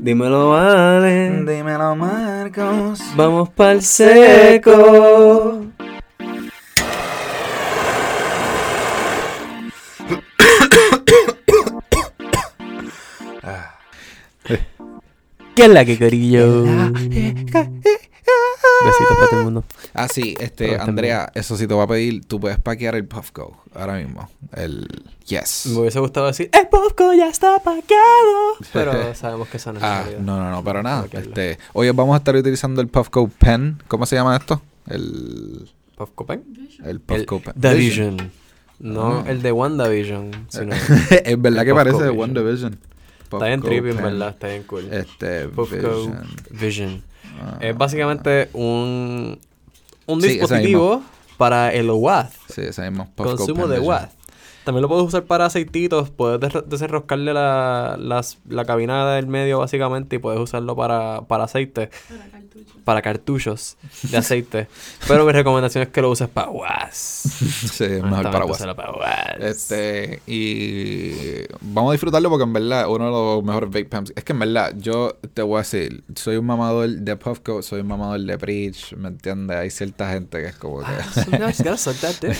Dímelo, vale. Dímelo, Marcos. Vamos pa'l seco. ¿Qué es la que corillo? Besitos para todo el mundo. Ah, sí, este, Andrea, eso sí te voy a pedir, tú puedes paquear el Puffco ahora mismo. El Yes. Me hubiese gustado decir, el Puffco ya está paqueado. Pero sabemos que eso no es Ah, realidad. no, no, no, pero nada. Este, hoy vamos a estar utilizando el Puffco Pen. ¿Cómo se llama esto? El, ¿Puffco Pen? el El Puffco Pen. The Vision. No Ah. el de WandaVision, sino... es verdad que parece de Vision. One Division. Está bien trippy, en verdad, está bien cool. Este, Puffco Vision. Vision. Ah, Es básicamente un, un Sí, dispositivo para el WAD, Sí, ese mismo. Consumo de. WAD. También lo puedes usar para aceititos, puedes des- desenroscarle la, las- la cabina del medio básicamente y puedes usarlo para, para aceite, Para. Para cartuchos de aceite. Pero mi recomendación es que lo uses para WAS. Sí, es mejor para WAS. Este, y vamos a disfrutarlo porque en verdad uno de los mejores vape pens. Es que en verdad, yo te voy a decir, soy un mamador de Puffco, soy un mamador de Preach, ¿me entiendes? Hay cierta gente que es como que. Dick.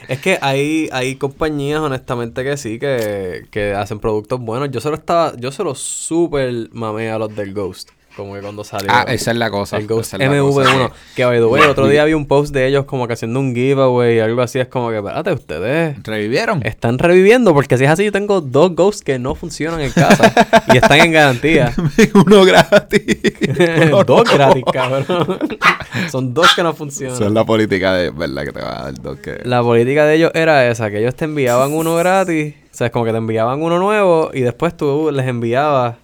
Es que hay, hay compañías, honestamente, que sí, que, que hacen productos buenos. Yo solo estaba, yo solo súper mamé a los del Ghost. Como que cuando salió. ah, esa es la cosa. el Ghost es la cosa MV1. Que, by the way, otro día vi un post de ellos como que haciendo un giveaway y algo así. Es como que, espérate, ustedes ¿Revivieron? están reviviendo. Porque si es así, yo tengo dos Ghosts que no funcionan en casa. y están en garantía. Uno gratis. Dos gratis, cabrón. Son dos que no funcionan. Esa es la política de verdad que te va a dar dos que. La política de ellos era esa, que ellos te enviaban uno gratis, o sea, es como que te enviaban uno nuevo y después tú les enviabas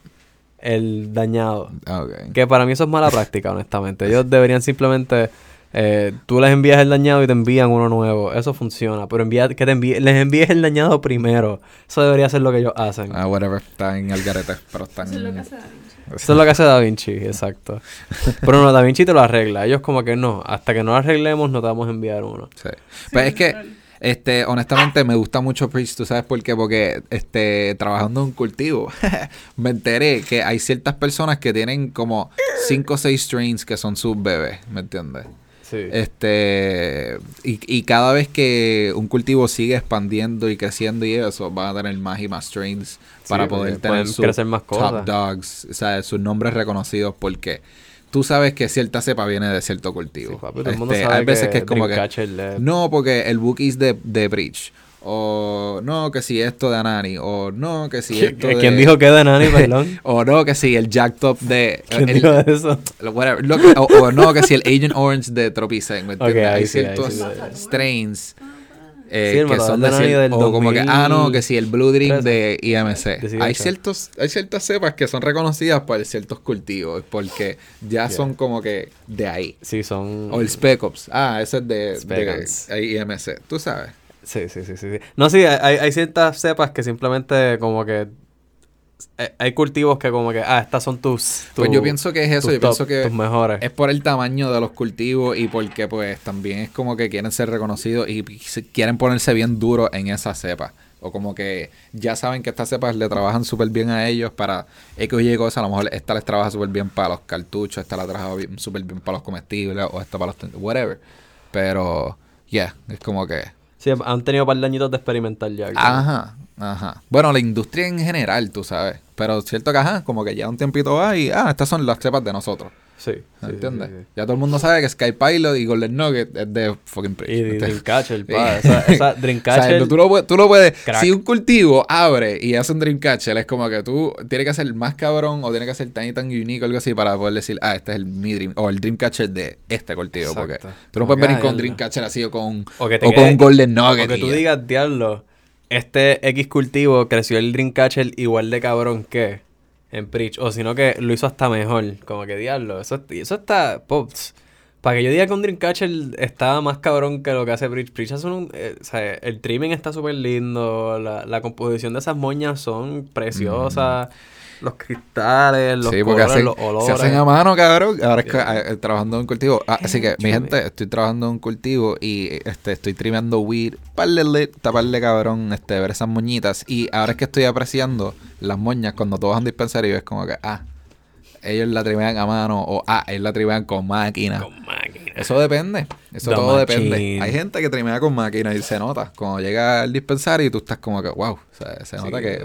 el dañado. Ah. Que para mí eso es mala práctica, honestamente. Ellos deberían simplemente, eh, tú les envías el dañado y te envían uno nuevo. Eso funciona, pero envía, que te envíe- les envíes el dañado primero. Eso debería ser lo que ellos hacen. Ah, whatever. Está en el garete, pero están. Eso es lo que hace Da Vinci. Eso es lo que hace Da Vinci, exacto. Pero no, Da Vinci te lo arregla. Ellos como que no, hasta que no lo arreglemos no te vamos a enviar uno. Sí. Pues es que, este, honestamente, me gusta mucho Preach, ¿tú sabes por qué? Porque, este, trabajando en un cultivo, me enteré que hay ciertas personas que tienen como 5 o 6 strains que son sus bebés, ¿me entiendes? Sí. Este, y, y cada vez que un cultivo sigue expandiendo y creciendo y eso, van a tener más y más strains para poder tener sus crecer más top dogs, o sea, sus nombres reconocidos porque tú sabes que cierta cepa viene de cierto cultivo. Sí, papi, todo el mundo Este, sabe hay veces que, es como que le- no, porque el Wookiee es de, de Breach. O no, que si esto de Anani. O no, que si ¿Qui- esto de... ¿Quién dijo que de Nani, perdón? O no, que si el Jack Top de... ¿Quién el- dijo eso? lo- whatever, lo que- o, o no, que si el Agent Orange de Tropicen, Hay sí, ciertos sí, strains eh, Sí, que son de cier- del O como que, ah, no, 2013. que si el Blue Dream de IMC. 18. Hay, ciertos, hay ciertas cepas que son reconocidas por ciertos cultivos porque ya son como que de ahí. Sí, son... O el Spec Ops. Ah, ese es de, Spec de Ops. IMC. Tú sabes. Sí, sí, sí, sí, sí. No, sí, hay, hay ciertas cepas que simplemente como que... eh, Hay cultivos que como que, ah, estas son tus... Pues tu- yo pienso que es eso. Yo top, pienso que Tus mejores. es por el tamaño de los cultivos y porque pues también es como que quieren ser reconocidos y quieren ponerse bien duros en esa cepa. O como que ya saben que estas cepas le trabajan súper bien a ellos para X Y cosas. A lo mejor esta les trabaja súper bien para los cartuchos, esta la trabaja súper bien para los comestibles o esta para los... whatever. Pero, yeah, es como que... Sí, han tenido un par de añitos de experimentar ya. Ajá, ajá. Bueno, la industria en general, tú sabes. Pero cierto que, ajá, como que ya un tiempito va y, ah, estas son las cepas de nosotros. Sí. sí, ¿Entiendes? sí, sí. Ya todo el mundo sabe que Sky Pilot y Golden Nugget es de fucking Preach. Y ¿entiendes? Dreamcatcher, pa. Esa, esa O sea, Dreamcatcher... tú, lo, tú lo puedes. Crack. Si un cultivo abre y hace un Dreamcatcher, es como que tú tienes que ser más cabrón o tienes que ser tan y tan unique o algo así para poder decir, ah, este es el mi Dream o el Dreamcatcher de este cultivo. Porque tú no puedes venir con. Dreamcatcher así o con, O que te o con quede- Golden Nugget. O que tú digas, diablo, este X cultivo creció el Dreamcatcher igual de cabrón que en Preach. O sino que lo hizo hasta mejor. Como que diablo, eso, eso está... Pops. Para que yo diga que un Dreamcatcher está más cabrón que lo que hace Preach. Preach hace eh, el trimming está súper lindo. La, la composición de esas moñas son preciosas. Los cristales, los sí, porque colores, hacen- los olores. se hacen a mano, cabrón. Ahora es que, Yeah. eh, trabajando en un cultivo. Ah, así que, mi gente, estoy trabajando en un cultivo y este, estoy trimeando weed. Parle lit, taparle cabrón, este, ver esas moñitas. Y ahora es que estoy apreciando las moñas cuando tú vas a un dispensario y es como que, ah, ellos la trimean a mano o ah, ellos la trimean con máquina. Con máquina. Eso depende. Eso The todo machine. depende. Hay gente que trimea con máquina y se nota. Cuando llega al dispensario y tú estás como que, wow. O sea, se nota Sí, que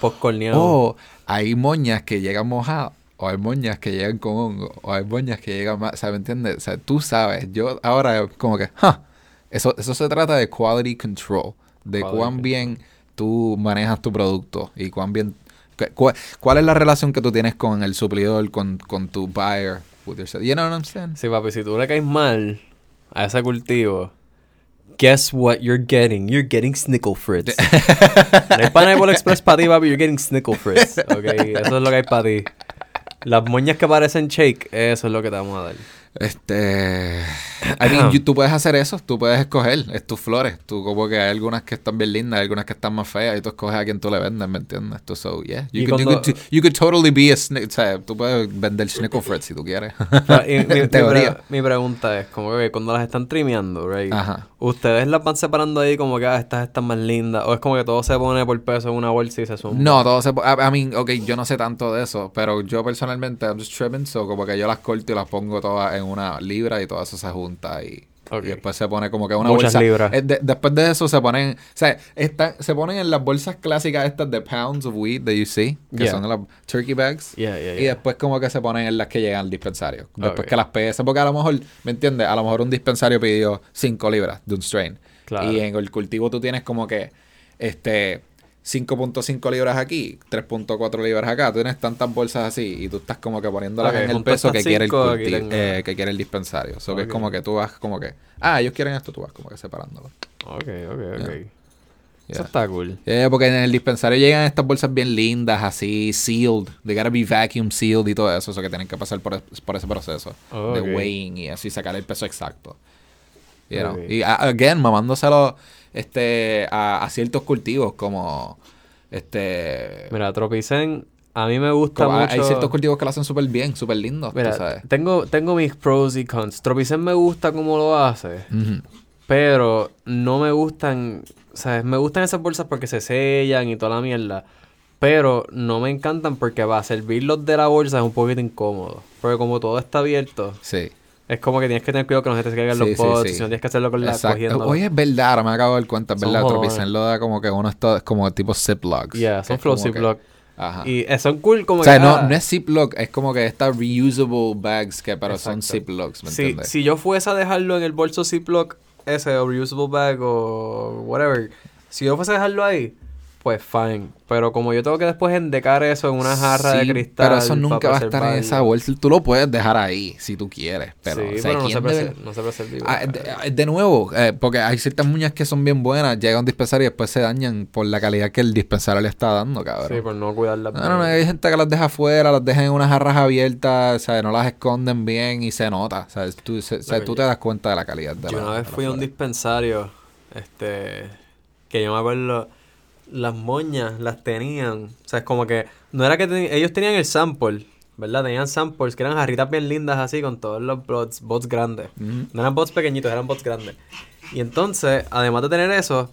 postcorneados. O hay moñas que llegan mojadas. O hay moñas que llegan con hongo. O hay moñas que llegan más. O sea, ¿me entiendes? O sea, tú sabes. Yo ahora como que, huh, eso, eso se trata de quality control. De Quality cuán bien tú manejas tu producto. Y cuán bien... cu- cu- ¿Cuál es la relación que tú tienes con el suplidor, con, con tu buyer? with yourself? You know what I'm saying? Sí, papi, si tú le caes mal a ese cultivo, guess what you're getting? You're getting Snickle Fritz. no hay Pineapple Express para ti, papi, you're getting Snickle Fritz. Ok, eso es lo que hay para ti. Las moñas que parecen shake, eso es lo que te vamos a dar. Este. I mean, you- tú puedes hacer eso, tú puedes escoger, es tus flores. Tú, como que hay algunas que están bien lindas, hay algunas que están más feas, y tú escoges a quién tú le vendes, ¿me entiendes? Tú, so, yeah. You, could, you, cuando- could, you could totally be a sni- O sea, tú puedes vender Schnickel Fritz si tú quieres. Pero, y mi, mi pre- mi pregunta es, como que cuando las están trimeando, right? Ajá. ¿Ustedes las van separando ahí como que ah, estas están más lindas? ¿O es como que todo se pone por peso en una bolsa y se suma? No, todo se. po- I, mean, ok, yo no sé tanto de eso, pero yo personalmente, I'm just trimming, so como que yo las corto y las pongo todas en una libra y todo eso se junta y. Ok. Y después se pone como que una Muchas bolsa. libras. Eh, de- después de eso se ponen. O sea, se ponen en las bolsas clásicas estas de pounds of weed that you see, que Yeah. son las turkey bags. Yeah, yeah, Y después como que se ponen en las que llegan al dispensario. Después que las pesan. Porque a lo mejor, ¿me entiendes? A lo mejor un dispensario pidió 5 libras de un strain. Claro. Y en el cultivo tú tienes como que este 5.5 libras aquí, 3.4 libras acá. Tú tienes tantas bolsas así y tú estás como que poniéndolas Ok, en el peso que quiere el culti- eh, que quiere el dispensario. So que es como que tú vas como que, ah, ellos quieren esto, tú vas como que separándolo. Ok, ok, ok. Yeah. Eso Yeah. está cool. Eh, porque en el dispensario llegan estas bolsas bien lindas, así, sealed. They gotta be vacuum sealed y todo eso. Eso que tienen que pasar por, por ese proceso Oh, de weighing y así sacar el peso exacto. You know? Y, a- again, mamándoselo este, a, a ciertos cultivos como... este Mira, Tropicen, a mí me gusta como- mucho... Hay ciertos cultivos que lo hacen súper bien, súper lindos, Mira, tú sabes. tengo, tengo mis pros y cons. Tropicen me gusta cómo lo hace, pero no me gustan... ¿Sabes? Me gustan esas bolsas porque se sellan y toda la mierda. Pero no me encantan porque va a servirlos de la bolsa es un poquito incómodo. Porque como todo está abierto, Sí. Es como que tienes que tener cuidado que no se te caigan Sí, los pots. sí. Si no tienes que hacerlo con la Exacto. cogiendo. Oye, es verdad, ahora me acabo de dar cuenta, es Son verdad. Tropicen lo da como que uno esto es como tipo Ziplocs. Yeah, son flow como que- Ziploc. Ajá. Y eh, son cool como O sea, que... no, ah, no es Ziploc, es como que estas reusable bags que pero son Exacto. Ziplocs, ¿me si, entiendes? si yo fuese a dejarlo en el bolso Ziploc, ese, o reusable bag, o whatever, si yo fuese a dejarlo ahí, pues fine. Pero como yo tengo que después endecar eso en una jarra de cristal. Pero eso nunca va a estar en esa bolsa. Tú lo puedes dejar ahí si tú quieres, pero, sí, o sea, pero no ¿quién se, debe- no se preserva. Ah, de, de nuevo, eh, porque hay ciertas muñas que son bien buenas, llega a un dispensario y después se dañan por la calidad que el dispensario le está dando, cabrón. Sí, por no cuidarlas. No, no, no, hay gente que las deja afuera, las deja en unas jarras abiertas, o sea, no las esconden bien y se nota. O sea, tú, se- o sea, Loco, tú te das cuenta de la calidad de Yo la una vez fui a un dispensario, este, que yo me acuerdo, las moñas las tenían, o sea, es como que, no era que ellos tenían el sample, ¿verdad? Tenían samples que eran jarritas bien lindas así, con todos los bots, bots grandes. No eran bots pequeñitos, eran bots grandes. Y entonces, además de tener eso,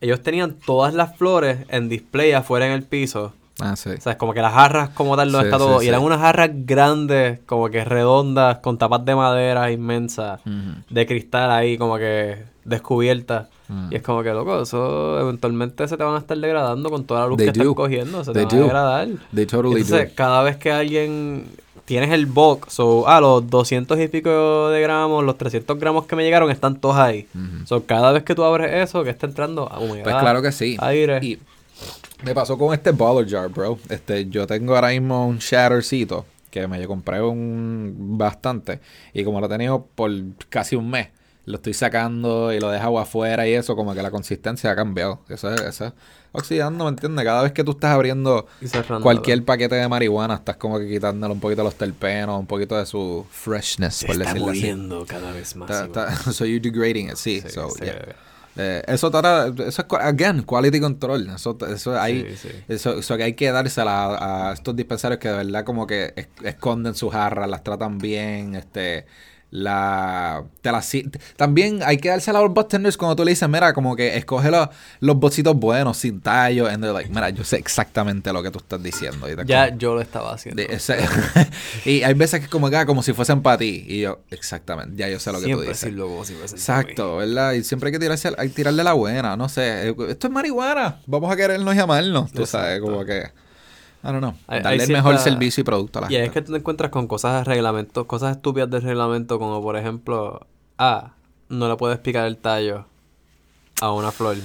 ellos tenían todas las flores en display afuera en el piso. Ah, sí. O sea, es como que las jarras como tal no Sí, está todo. sí. Y eran unas jarras grandes, como que redondas, con tapas de madera inmensas, Ujú. de cristal ahí, como que descubiertas. Mm. Y es como que, loco, eso eventualmente se te van a estar degradando con toda la luz They que do. estás cogiendo. Se te van a degradar. They totally Entonces, do. cada vez que alguien tienes el box, so, ah, los 200 y pico de gramos, los 300 gramos que me llegaron están todos ahí. Ujú. So, cada vez que tú abres eso, que está entrando humedad, Pues claro que sí. aire. Y me pasó con este baller jar, bro. Este, yo tengo ahora mismo un shattercito que me compré un bastante y como lo he tenido por casi un mes, lo estoy sacando y lo dejo afuera y eso, como que la consistencia ha cambiado. Eso es, eso es oxidando, ¿me entiendes? Cada vez que tú estás abriendo cualquier paquete de marihuana, estás como que quitándole un poquito los terpenos, un poquito de su freshness, se por está decirlo así. muriendo cada vez más. Está- está- so you're degrading it, sí. Sí, so, sí. yeah. Eh, eso, trata- eso es, again, quality control. Eso, eso, hay, Sí, sí. Eso, eso que hay que dársela a, a estos dispensarios que de verdad como que es- esconden sus jarras, las tratan bien, este, la, te si- también hay que dársela a los bartenders cuando tú le dices, mira, como que escoge los, los bocitos buenos, sin tallo, and they're like, mira, yo sé exactamente lo que tú estás diciendo. Y te Ya como- yo lo estaba haciendo. de- ese- y hay veces que como que, ah, como si fuesen para ti. Y yo, exactamente, ya yo sé lo que tú Siempre dices. decirlo como si fuese Exacto, ¿verdad? Y siempre hay que tirarse, hay que tirarle la buena, no sé. eh, Esto es marihuana, vamos a querernos y amarnos, tú sabes, Exacto. como que... I don't know. Hay- Darle hay el mejor servicio y producto a la Y ahí es gente. que tú te encuentras con cosas de reglamento, cosas estúpidas del reglamento, como por ejemplo, ah, no le puedes picar el tallo a una flor.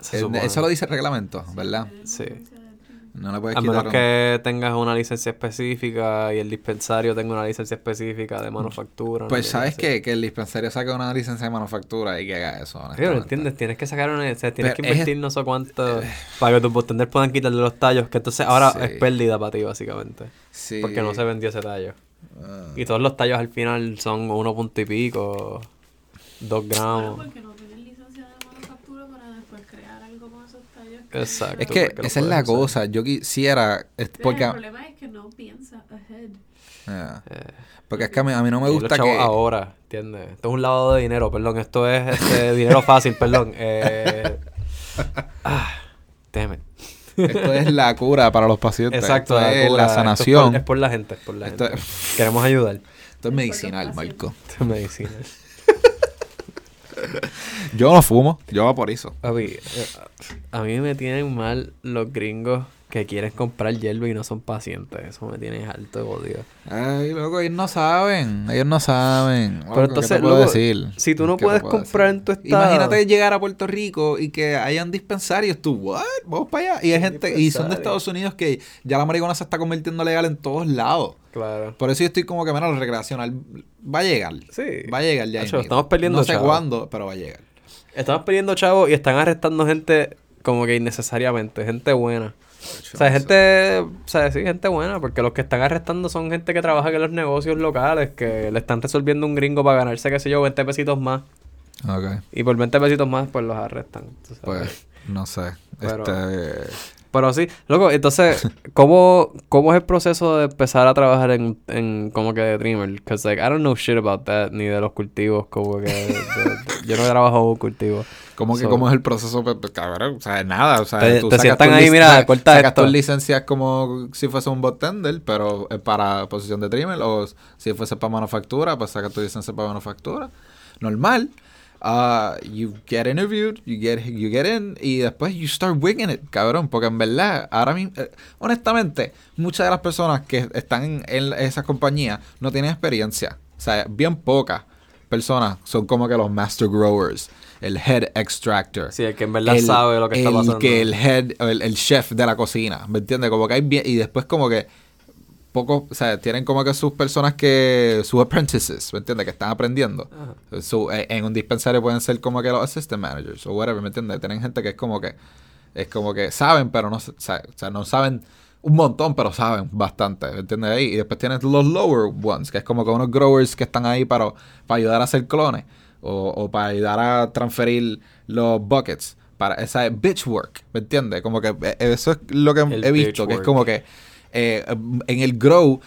Se Eh. Eso lo dice el reglamento, ¿verdad? Sí. No le puedes A quitar... menos que tengas una licencia específica y el dispensario tenga una licencia específica de manufactura. Pues no sabes que, que el dispensario saque una licencia de manufactura y que haga eso, Sí, pero honestamente. entiendes, tienes que sacar una, o sea, tienes Pero que es- invertir no sé cuánto para que tus bartenders puedan quitarle los tallos, que entonces ahora Sí. es pérdida para ti básicamente, Sí. porque no se vendió ese tallo. Ah. Y todos los tallos al final son uno punto y pico, dos gramos. porque no tienen licencia de manufactura para después crear algo con esos tallos. que- Exacto. Es que esa es la usar. cosa. Yo quisiera... es Porque, El problema es que no piensa ahead. Ah. Eh, porque es que a mí, a mí no me gusta que... ahora, ¿entiendes? Esto es un lavado de dinero, perdón, esto es este, dinero fácil, perdón. Eh, ah, it. Esto es la cura para los pacientes. Exacto, Esto la, es cura, la esto es por- sanación. Es por, la gente, es por la Esto- gente. Queremos ayudar. Esto es medicinal, Marco. Esto es medicina. Yo no fumo, yo vaporizo. Papi, eh, a mí me tienen mal los gringos que quieren comprar hierba y no son pacientes. Eso me tiene alto de odio. Ay, loco, ellos no saben. Ellos no saben. Loco, Pero ¿qué entonces, te puedo loco, decir? si tú no ¿Qué puedes comprar decir? en tu estado... Imagínate llegar a Puerto Rico y que hayan dispensarios. Tú, ¿what? Vamos para allá. Y hay gente, y son de. Estados Unidos que ya la marihuana se está convirtiendo legal en todos lados. Claro. Por eso yo estoy como que, mira, lo recreacional va a llegar. Sí. Va a llegar ya. Mismito. estamos perdiendo No sé chavo. cuándo, pero va a llegar. Estamos pidiendo chavos y están arrestando gente como que innecesariamente. Gente buena. O sea, gente... O sea, sí, gente buena. Porque los que están arrestando son gente que trabaja en los negocios locales. Que le están resolviendo un gringo para ganarse, qué sé yo, 20 pesitos más. Ok. Y por 20 pesitos más, pues los arrestan. Pues, no sé. Pero- Este... Pero sí, loco, entonces, ¿cómo, cómo es el proceso de empezar a trabajar en, en como que de Dreamer? Because, like, I don't know shit about that, ni de los cultivos, como que... de- de- yo no trabajo en un cultivo. ¿Cómo que So- cómo es el proceso? Pues, cabrón, o sea, nada, o sea, Te- tú te sacas sientan ahí, mira, corta sacas esto. tus licencias como si fuese un bartender, pero para posición de trimmer, o si fuese para manufactura, pues sacas tu licencia para manufactura. Normal. Uh, you get interviewed, you get, you get in, y después you start winging it, cabrón, porque en verdad, ahora mismo, eh, honestamente, muchas de las personas que están en, en esas compañías no tienen experiencia. O sea, bien pocas personas son como que los master growers, el head extractor. Sí, el que en verdad sabe lo que está el pasando. que el head, el, el chef de la cocina, ¿me entiendes? Como que hay bien, y después como que pocos, o sea, tienen como que sus personas que, sus apprentices, ¿me entiendes? Que están aprendiendo. Su- eh, en un dispensario pueden ser como que los assistant managers o whatever, ¿me entiendes? Tienen gente que es como que, es como que saben, pero no, o sea, no saben un montón, pero saben bastante, ¿me entiendes? Ahí, y después tienes los lower ones, que es como que unos growers que están ahí para, para ayudar a hacer clones o, o para ayudar a transferir los buckets. Para esa es bitch work, ¿me entiendes? Como que eh, eso es lo que El he visto, que es como que eh, en el grow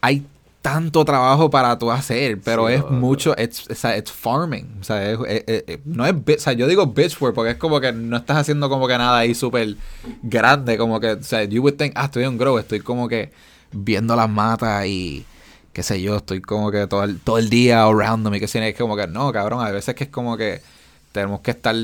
hay tanto trabajo para tú hacer, pero Sí, es mucho, it's farming, o sea, es- es- es- no es, o sea, yo digo bitch work porque es como que no estás haciendo como que nada ahí súper grande, como que, o sea, you would think, ah, estoy en grow, estoy como que viendo las matas y qué sé yo, estoy como que todo el, todo el día around me, que es como que no, cabrón, a veces que es como que tenemos que estar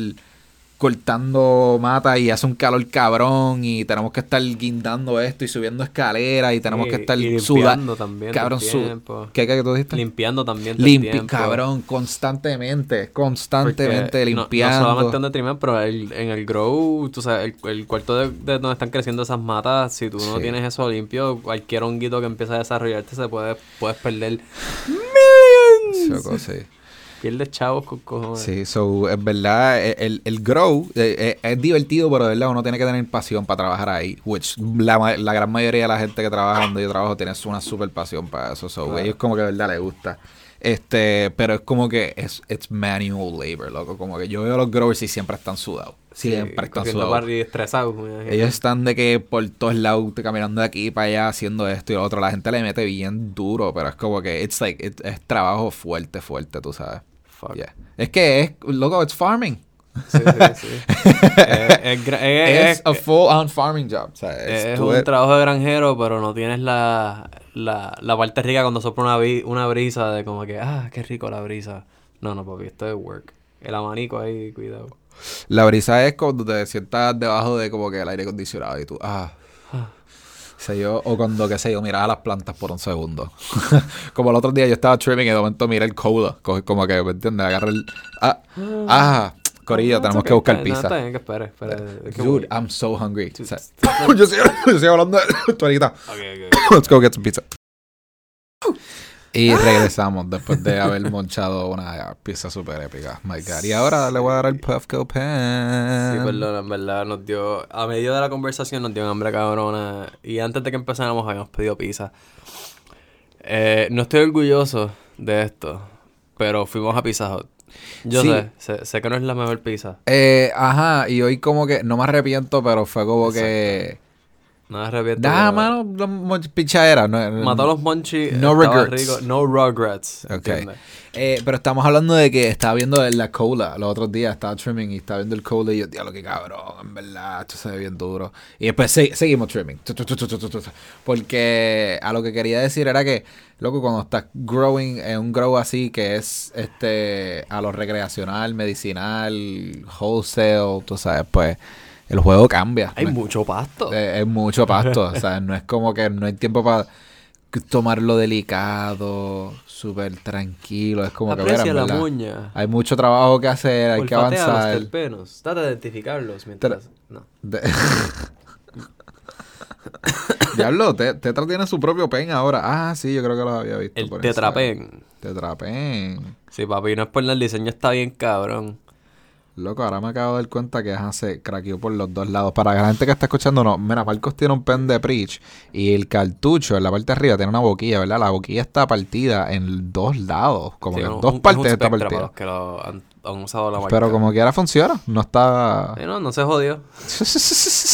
cortando mata y hace un calor cabrón y tenemos que estar guindando esto y subiendo escaleras y tenemos que estar sudando. limpiando también Cabrón, todo el su- tiempo. ¿Qué, qué tú dijiste? Limpiando también Limpi, cabrón, constantemente, constantemente Porque no- limpiando. No, solamente en detrimen, pero el- en el grow, tú sabes, el, el cuarto de, de donde están creciendo esas matas, si tú no Sí. tienes eso limpio, cualquier honguito que empieza a desarrollarte se puede, puedes perder millions. Sí. Pierdes chavos con cojones. Sí, so, es verdad, e- el, el grow eh, eh, es divertido, pero de verdad uno tiene que tener pasión para trabajar ahí. Which la, la gran mayoría de la gente que trabaja donde yo trabajo tiene una super pasión para eso. So, Claro. ellos como que de verdad les gusta. Este, pero es como que es it's manual labor, loco. Como que yo veo a los growers y siempre están sudados. Siempre están cogiendo sudados. estresados. Ellos están de que por todos lados caminando de aquí para allá haciendo esto y lo otro. La gente le mete bien duro, pero es como que it's like, it- es trabajo fuerte, fuerte, tú sabes. Fuck. Yeah. Es que es, loco, it's farming. Sí, sí, sí. Es, gra- es- Es a full on farming job. O sea, es un es- trabajo de granjero, pero no tienes la, la, la parte rica cuando sopla una, una brisa de como que, ah, qué rico la brisa. No, no, papi, esto es work. El abanico ahí, cuidado. La brisa es cuando te sientas debajo de como que el aire acondicionado y tú, ah. Sé yo, o cuando, qué sé yo, miraba las plantas por un segundo. como el otro día yo estaba trimming y de momento miré el cola. co- Como que, ¿me entiendes? Agarré el. Ah, ah, Corillo, No, tenemos it's que okay. buscar No, pizza. está bien, que espere, espere. Es que Dude. I'm so hungry. O sea, Dude, yo, estoy, yo estoy hablando de esto ahorita. Ok, ok. Let's go get some pizza. Y regresamos después de haber monchado una pizza súper épica. My God. Y ahora le voy a dar el Puffco Pan. Sí, perdón, en verdad nos dio, a medio de la conversación nos dio hambre cabrona y antes de que empezáramos habíamos pedido pizza. Eh, no estoy orgulloso de esto, pero fuimos a Pizza Hut. Yo Sí. sé, sé, sé que no es la mejor pizza. Eh, ajá, y hoy como que no me arrepiento, pero fue como que. No me arrepiento. Nada, pero mano, mo- pichadera. No, Mató a los monchis. No regrets. rico, No regrets. Ok. ¿entiendes? Eh, pero estamos hablando de que estaba viendo la cola los otros días, estaba trimming y estaba viendo el cola y yo, diablo, qué cabrón, en verdad, esto se ve bien duro. Y después se- seguimos trimming. Porque a lo que quería decir era que, loco, cuando estás growing en un grow así que es este a lo recreacional, medicinal, wholesale, tú sabes, pues el juego cambia. Hay No es- mucho pasto. eh, es mucho pasto, o sea, no es como que no hay tiempo para tomarlo delicado, súper tranquilo, es como que mira, Aprecia en la verdad, muña. hay mucho trabajo que hacer, hay que Olfatea los avanzar. terpenos. Trata de identificarlos mientras... No. De- Diablo, Te- Tetra tiene su propio pen ahora. Ah, sí, yo creo que los había visto. El por tetrapen. Tetrapen. Sí, papi, no es por el diseño está bien cabrón. Loco, ahora me acabo de dar cuenta que ajá, se craqueó por los dos lados. Para la gente que está escuchando, no. Mira, Marcos tiene un pen de Preach y el cartucho en la parte de arriba tiene una boquilla, ¿verdad? La boquilla está partida en dos lados. Como Sí, que en un- dos un- es partes está partida. los que lo han, han usado la marca. Pero como quiera funciona. No está. Sí, no, no se jodió.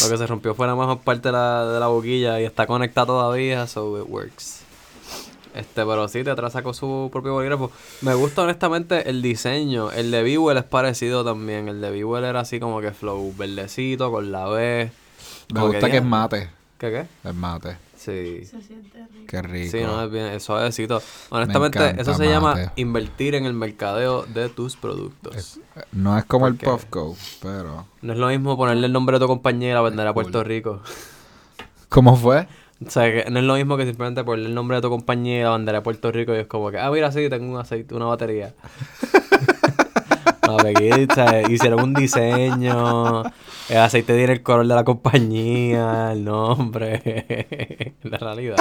Lo que se rompió fue la mejor parte de la, de la boquilla y está conectada todavía, so it works. Este, pero sí, Tetra sacó su propio bolígrafo. Me gusta honestamente el diseño. El de Bewell es parecido también. El de Bewell era así como que flow verdecito con la B. Me gusta que es mate. ¿Qué qué? Es mate. Sí. Se siente rico. Qué rico. Sí, no, es bien, es suavecito. Honestamente, encanta eso se llama invertir en el mercadeo de tus productos. No es como el. Puffco, pero. No es lo mismo ponerle el nombre de tu compañía y la vender a cool. Puerto Rico. ¿Cómo fue? O sea, que no es lo mismo que simplemente ponerle el nombre de tu compañía y la bandera de Puerto Rico y es como que, ah, mira, sí, tengo un aceite, una batería. no, aquí, o sea, hicieron un diseño, el aceite tiene el color de la compañía, el nombre, la realidad.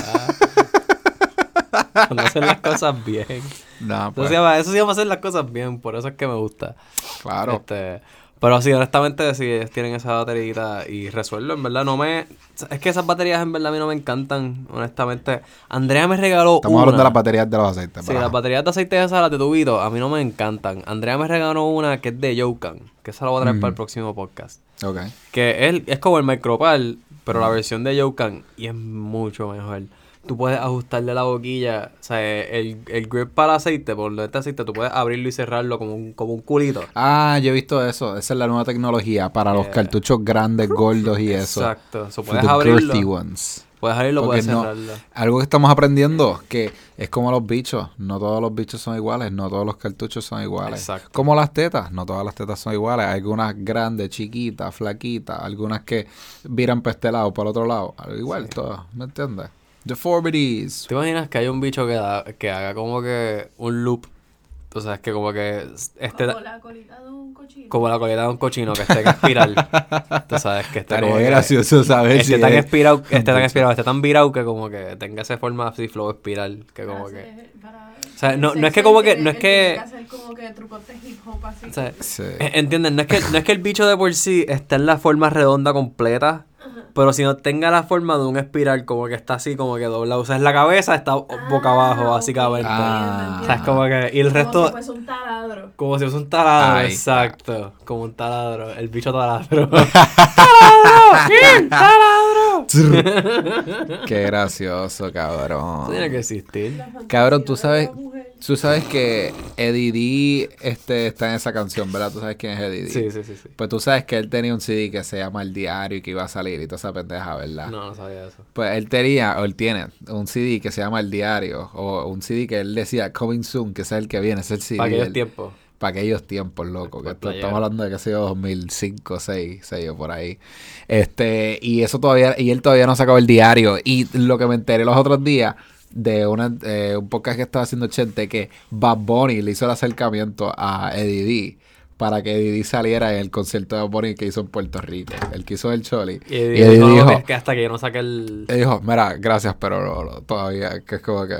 Cuando hacen las cosas bien. Eso, pues. se llama, eso hacer las cosas bien, por eso es que me gusta. Claro. Este, pero sí, honestamente, si ellos tienen esa baterita y resuelvo, en verdad no me... Es que esas baterías en verdad a mí no me encantan, honestamente. Andrea me regaló Estamos una. hablando de las baterías de los aceites. Sí, las baterías de aceite esas, las de tubito, a mí no me encantan. Andrea me regaló una que es de Yokan, que esa la voy a traer Mm. para el próximo podcast. Ok. Que es, es como el Micropal, pero la versión de Yokan, y es mucho mejor. Tú puedes ajustarle la boquilla, o sea, el, el grip para el aceite, por lo de este aceite, tú puedes abrirlo y cerrarlo como un, como un culito. Ah, yo he visto eso. Esa es la nueva tecnología para los Eh, cartuchos grandes, gordos y eso. Exacto. So, puedes abrirlo. ones. Puedes abrirlo, Porque puedes no- cerrarlo. Algo que estamos aprendiendo, que es como los bichos. No todos los bichos son iguales, no todos los cartuchos son iguales. Exacto. Como las tetas, no todas las tetas son iguales. Algunas grandes, chiquitas, flaquitas, algunas que viran para este lado, para el otro lado. Al Igual, todas, ¿me entiendes? Deformities. ¿Te imaginas que hay un bicho que, da- que haga como que un loop? O sea, es que como que este Como la colita de un cochino. como la coleta de un cochino que esté en espiral. Tú sabes que esté Estaría como que- gracioso saber si esté tan es- espirado, esté tan espirado, esté tan virado que como que tenga esa forma así flow espiral, que Para como que hacer- para- O sea, no- no es que como que- no es que- tiene hacer como que trucos de hip hop así. o sea, Sí. eh, ¿entienden? No es que no es que el bicho de por sí esté en la forma redonda completa, pero si no tenga la forma de un espiral, como que está así, como que doblado. O sea, es la cabeza está boca abajo, Ah, básicamente. Ah. O sea, es como que. Y el Como resto. si fuese un taladro. Como si fuese un taladro, exacto. Como un taladro. El bicho taladro. ¡Taladro! ¡Taladro! Qué gracioso, cabrón. Tiene que existir. Cabrón, tú sabes-. Tú sabes que Eddie D este, está en esa canción, ¿verdad? Tú sabes quién es Eddie D. Sí, sí, sí, sí. Pues tú sabes que él tenía un CD que se llama El Diario y que iba a salir y toda esa pendeja, ¿verdad? No, no sabía eso. Pues él tenía, o él tiene, un CD que se llama El Diario, o un CD que él decía Coming Soon, que es el que viene, es el CD. Para aquellos tiempos. Para aquellos tiempos, loco. Que esto- estamos hablando de que sé yo, 2005, 6, 6 o por ahí. Este, y eso todavía, y él todavía no sacaba el diario. Y lo que me enteré los otros días de una, eh, un podcast que estaba haciendo Chente, que Bad Bunny le hizo el acercamiento a Eddie D para que Eddie D saliera en el concierto de Bad Bunny que hizo en Puerto Rico. El que hizo el Choli. Y, Y dijo, Eddie no, dijo, que, que hasta que yo no saque el... él dijo, mira, gracias, pero no, no, todavía, que es como que...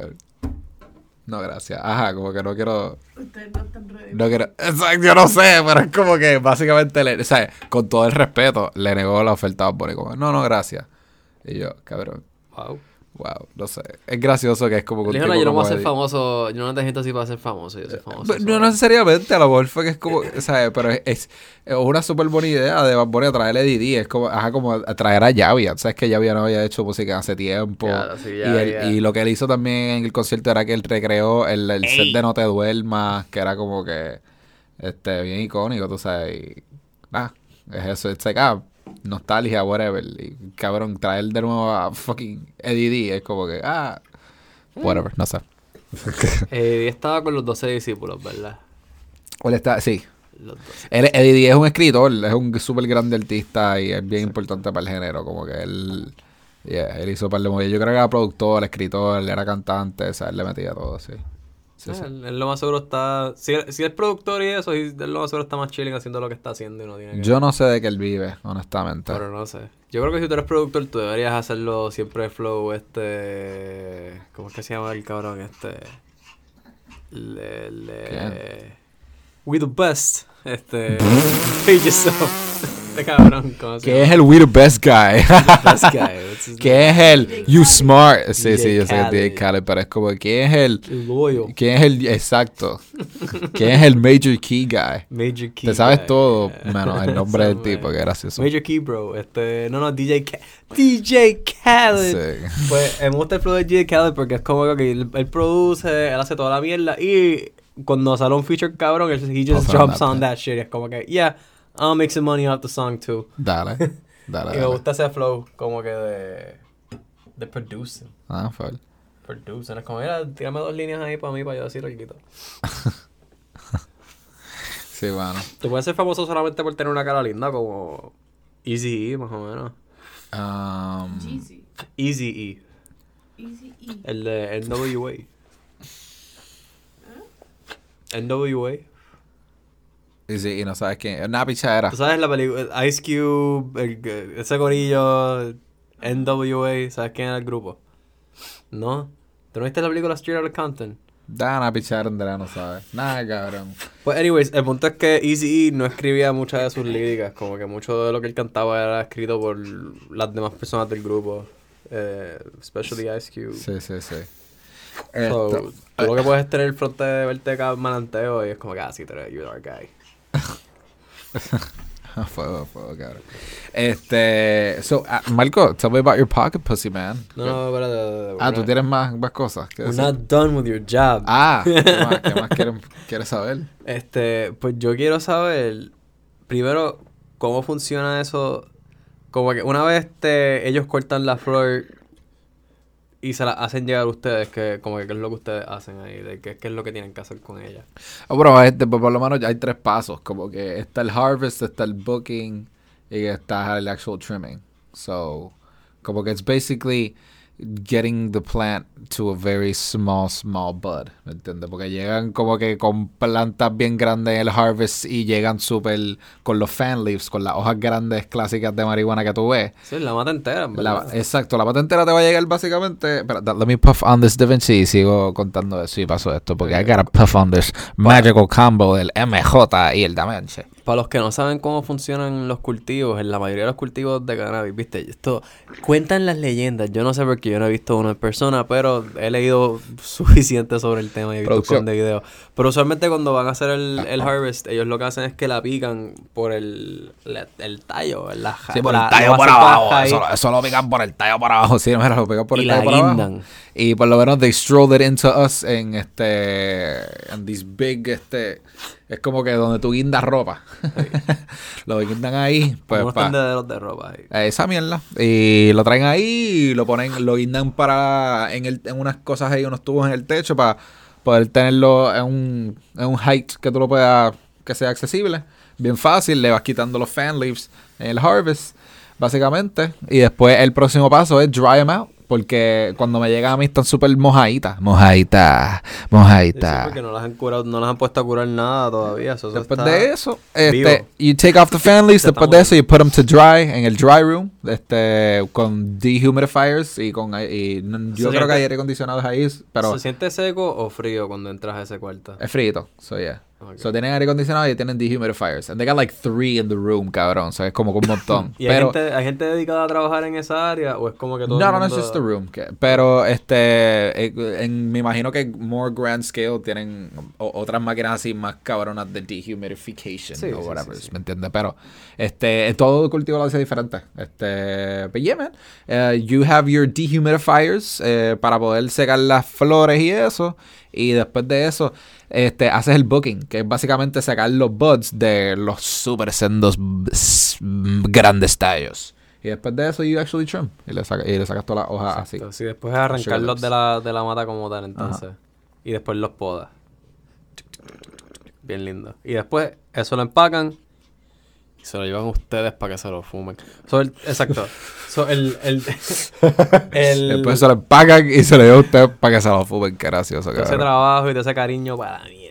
No, gracias. Ajá, como que no quiero... Ustedes no están ready. No quiero, exacto, yo no sé, pero es como que básicamente, le, o sea, con todo el respeto, le negó la oferta a Bunny, como, no, no, gracias. Y yo, cabrón, Wow. Wow, no sé. Es gracioso que es como Le dijo, no, yo no voy a ser famoso, yo no necesito así para ser famoso, yo soy famoso. Pero No solo". necesariamente, a lo mejor fue que es como, ¿sabes? Pero es, es, es una súper buena idea de Bad Bunny a Eddie D. Es como, ajá, como traer a Javia. ¿Sabes que Javia no había hecho música hace tiempo? Ya, sí, y, ya, él- ya. y lo que él hizo también en el concierto era que él recreó el, el set de No Te Duermas, que era como que, este, bien icónico, tú sabes. Y, es eso, es like, ah, nostalgia, whatever. Y cabrón, traer de nuevo a fucking Eddie D es como que, ah, whatever, no sé. Y estaba con los 12 discípulos, ¿verdad? ¿Cuál está? Sí, Los 12. Él, Eddie D es un escritor, es un súper grande artista y es bien importante para el género. Como que él, yeah, él hizo un par de movidas. Yo creo que era productor, escritor, él era cantante, o sea, él le metía todo, sí. Sí, sí. Él, él lo más seguro está... Si, él- si es productor y eso, él lo más seguro está más chilling haciendo lo que está haciendo y no tiene que... Yo no sé de qué él vive, honestamente. Pero no sé. Yo creo que si tú eres productor, tú deberías hacerlo siempre flow, este... ¿Cómo es que se llama el cabrón? Este... Le, le... We the best. Este... Pay yourself. Este cabrón, ¿cómo se es el We the Best Guy? Best guy. What's his ¿Qué es el You Smart? Sí, DJ sí, yo sé que es DJ Khaled. Khaled, pero es como, ¿quién es el... Loyal. ¿Quién es el... Exacto. ¿Quién es el Major Key Guy? Major Key. Te sabes guy. todo, Yeah. menos el nombre del tipo, eh, que gracioso. Major Key, bro. Este, no, no, DJ Ca- DJ Khaled. Sí. Pues me gusta el flow de DJ Khaled porque es como que él, él produce, él hace toda la mierda y cuando sale un feature cabrón, él he just on jumps that, on that shit. Es como que, yeah, I'll make some money off the song too. Dale, dale, Y me gusta ese flow como que de, de producing. Ah, full. Producing. Es como, mira, tírame dos líneas ahí para mí para yo decir algo. Sí, bueno. Tú puedes ser famoso solamente por tener una cara linda como Easy E, más o menos. Um. Easy E. Easy E. El de NWA. NWA. y sí, y no sabes quién. Una pichadera. ¿Tú sabes la película? Ice Cube, el- ese gorillo, NWA, ¿sabes quién era el grupo? ¿No? ¿Tú no viste la película Street Outta Compton? Da una pichadera, no sabes. Nada, cabrón. Pues, anyways, el punto es que Easy E no escribía muchas de sus líricas, como que mucho de lo que él cantaba era escrito por las demás personas del grupo, eh, especially Ice Cube. Sí, sí, sí. So, tú lo que puedes es tener el fronte de verte cada malanteo y es como que, ah, sí, tú eres you're our guy. fuego, fuego, cabrón. Este. So, ah, Marco, tell me about your pocket pussy, man. No, no, espérate. Ah, tú not- tienes más, más cosas. We're decir? not done with your job. Ah, ¿qué más, qué más quieren- quieres saber? Este, pues yo quiero saber, primero, cómo funciona eso. Como que una vez te, ellos cortan la flor y se la hacen llegar a ustedes, que como que qué es lo que ustedes hacen ahí, de qué, qué es lo que tienen que hacer con ella. Ah, bueno, este, pues, por lo menos ya hay tres pasos. Como que está el harvest, está el booking y está el actual trimming. So, como que it's basically getting the plant to a very small, small bud. ¿Me entiendes? Porque llegan como que con plantas bien grandes en el harvest y llegan súper con los fan leaves, con las hojas grandes clásicas de marihuana que tú ves. Sí, la mata entera, exacto, la pata entera te va a llegar básicamente. Da- let me puff on this Da Vinci y sigo contando eso y paso esto porque I gotta puff on this magical combo del MJ y el Da Vinci. Para los que no saben cómo funcionan los cultivos, en la mayoría de los cultivos de cannabis, viste, esto cuentan las leyendas. Yo no sé porque yo no he visto en persona, pero he leído suficiente sobre el tema y he visto un Producción. montón de videos. Pero usualmente cuando van a hacer el, el harvest, ellos lo que hacen es que la pican por el, la- el tallo, la Sí, por la- el tallo lo por abajo. Eso, eso lo pican por el tallo por abajo. Sí, mira, lo pican por el y tallo la por abajo. Y por lo menos they strolled it into us en este. En these big, este. Es como que donde tú guindas ropa. lo guindan ahí. Pues unos pa- tendederos de ropa ahí. a esa mierda. Y lo traen ahí y lo ponen, lo guindan para. En, el, en unas cosas ahí, unos tubos en el techo para poder tenerlo en un, en un height que tú lo puedas. que sea accesible. Bien fácil. Le vas quitando los fan leaves en el harvest. Básicamente. Y después el próximo paso es dry them out. Porque cuando me llegan a mí están súper mojaditas. Mojaditas. Sí, sí, Mojaditas. porque no las han curado, no las han puesto a curar nada todavía. Eso, eso Después de eso, este, you take off the fan leaves. Después de eso, you put them to dry en el dry room, este, con dehumidifiers y con, y yo creo que hay aire acondicionado ahí, pero ¿Se siente seco o frío cuando entras a ese cuarto? es frito, so yeah. Ok. So tienen aire acondicionado y tienen dehumidifiers. And they got like three in the room, cabrón. O sea, es como que un montón. ¿Y hay, pero gente, hay gente dedicada a trabajar en esa área o es como que todo no, el no, no, mundo... es just the room. que- pero este, eh, en- me imagino que more grand scale tienen otras máquinas así más cabronas de dehumidification Sí, o sí, whatever, sí. ¿me entiendes? Pero este, todo cultivo lo hace diferente. Este, but yeah, man, eh, you have your dehumidifiers eh, para poder secar las flores y eso. Y después de eso, este, haces el booking, que es básicamente sacar los buds de los super sendos s- grandes tallos. Y después de eso, you actually trim. Y le, saca- y le sacas todas las hojas así. Sí, después es arrancarlos de la, de la mata como tal, entonces. Y después los podas. Bien lindo. Y después eso lo empacan se lo llevan ustedes para que se lo fumen. So, el- exacto. So, el, el, el- Después se lo empacan y se lo lleva a usted para que se lo fumen. Qué gracioso, de ese trabajo y de ese cariño para mí.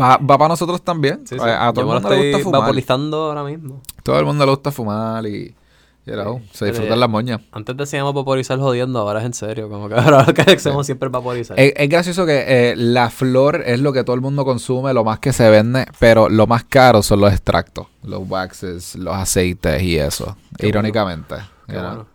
Va, va para nosotros también. Sí, sí. A, a todo Yo el mundo le gusta fumar. vaporizando ahora mismo. Todo el mundo le gusta fumar y, se disfrutan las moñas. Antes decíamos vaporizar jodiendo, ahora es en serio. Como que ahora lo que hacemos siempre es vaporizar. Es, es gracioso que eh, la flor es lo que todo el mundo consume, lo más que se vende, pero lo más caro son los extractos, los waxes, los aceites y eso. Qué irónicamente. Qué bueno.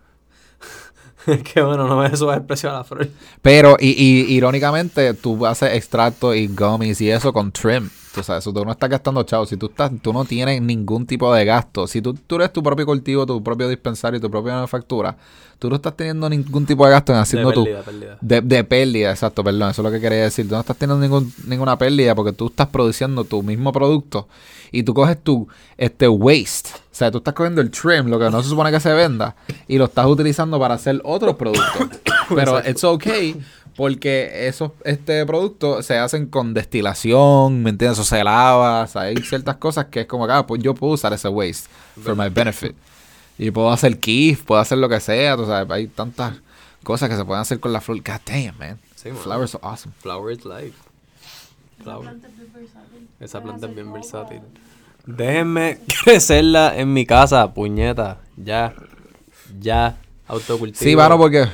Qué bueno, no me subas el precio a la flor. Pero, y, y irónicamente, tú haces extractos y gummies y eso con trim. Tú sabes, eso tú no estás gastando chavo. Si tú estás, tú no tienes ningún tipo de gasto. Si tú, tú eres tu propio cultivo, tu propio dispensario, tu propia manufactura, tú no estás teniendo ningún tipo de gasto en haciendo de tu. pérdida, pérdida. De, de pérdida, exacto, perdón, eso es lo que quería decir. Tú no estás teniendo ningún, ninguna pérdida porque tú estás produciendo tu mismo producto y tú coges tu este waste. O sea, tú estás cogiendo el trim, lo que no se supone que se venda, y lo estás utilizando para hacer otros productos. Pero it's okay porque esos este productos se hacen con destilación, ¿me entiendes? O se lava, o sea, hay ciertas cosas que es como que, ah, pues yo puedo usar ese waste for my benefit. Y puedo hacer kiff, puedo hacer lo que sea, tú sabes, hay tantas cosas que se pueden hacer con la flor. God damn, man. Sí. Flowers are awesome. Flower is life. Flower. planta es bien versátil. Esa Puedes planta es bien versátil. Déjenme crecerla en mi casa, puñeta. Ya. Ya. Autocultivo. Sí, mano, porque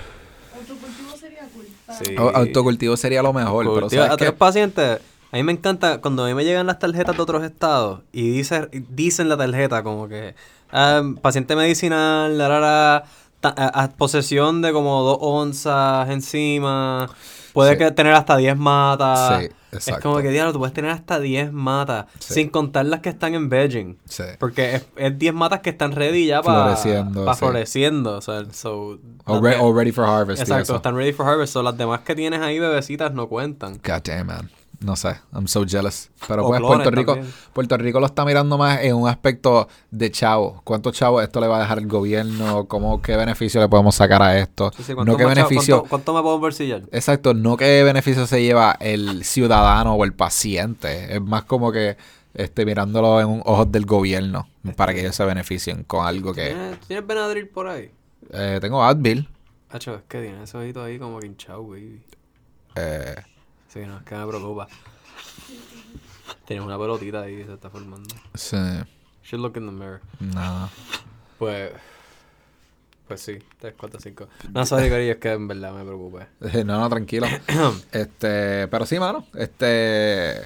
Autocultivo sería cool. Sí. autocultivo sería lo mejor, pero ¿sabes a tres qué? pacientes. A mí me encanta cuando a mí me llegan las tarjetas de otros estados y dice, dicen la tarjeta como que ah, paciente medicinal, la, la, la, ta- a- a posesión de como dos onzas encima, puede Sí. que tener hasta 10 matas. Sí, Es exacto. como que, diablo, tú puedes tener hasta 10 matas, Sí. sin contar las que están en vegging. Sí. Porque es, es 10 matas que están ready ya para Floreciendo, sí. floreciendo. O sea, so, de- all ready for harvest. Exacto, están ready for harvest. So, las demás que tienes ahí, bebecitas, no cuentan. God damn, man. No sé, I'm so jealous. Pero O pues Puerto Rico, también. Puerto Rico lo está mirando más en un aspecto de chavo. ¿Cuántos chavos esto le va a dejar el gobierno? ¿Cómo, ¿Qué beneficio le podemos sacar a esto? Sí, sí, ¿cuánto no qué chavo- beneficio... ¿cuánto, cuánto me puedo bolsillar? Exacto, no qué beneficio se lleva el ciudadano o el paciente. Es más como que este, mirándolo en un ojos del gobierno para que ellos se beneficien con algo que... ¿Tienes, ¿Tienes Benadryl por ahí? Eh, tengo Advil. Hacho, es que tiene ese ojito ahí como que hinchado, baby. Eh, Sí, no, es que me preocupa. Tienes una pelotita ahí que se está formando. sí, Should look in the mirror. nada. Pues... Pues sí, 3, 4, 5. No, sorry, Corillo, es que en verdad me preocupa. Eh, No, no, tranquilo. este, pero sí, mano. Este,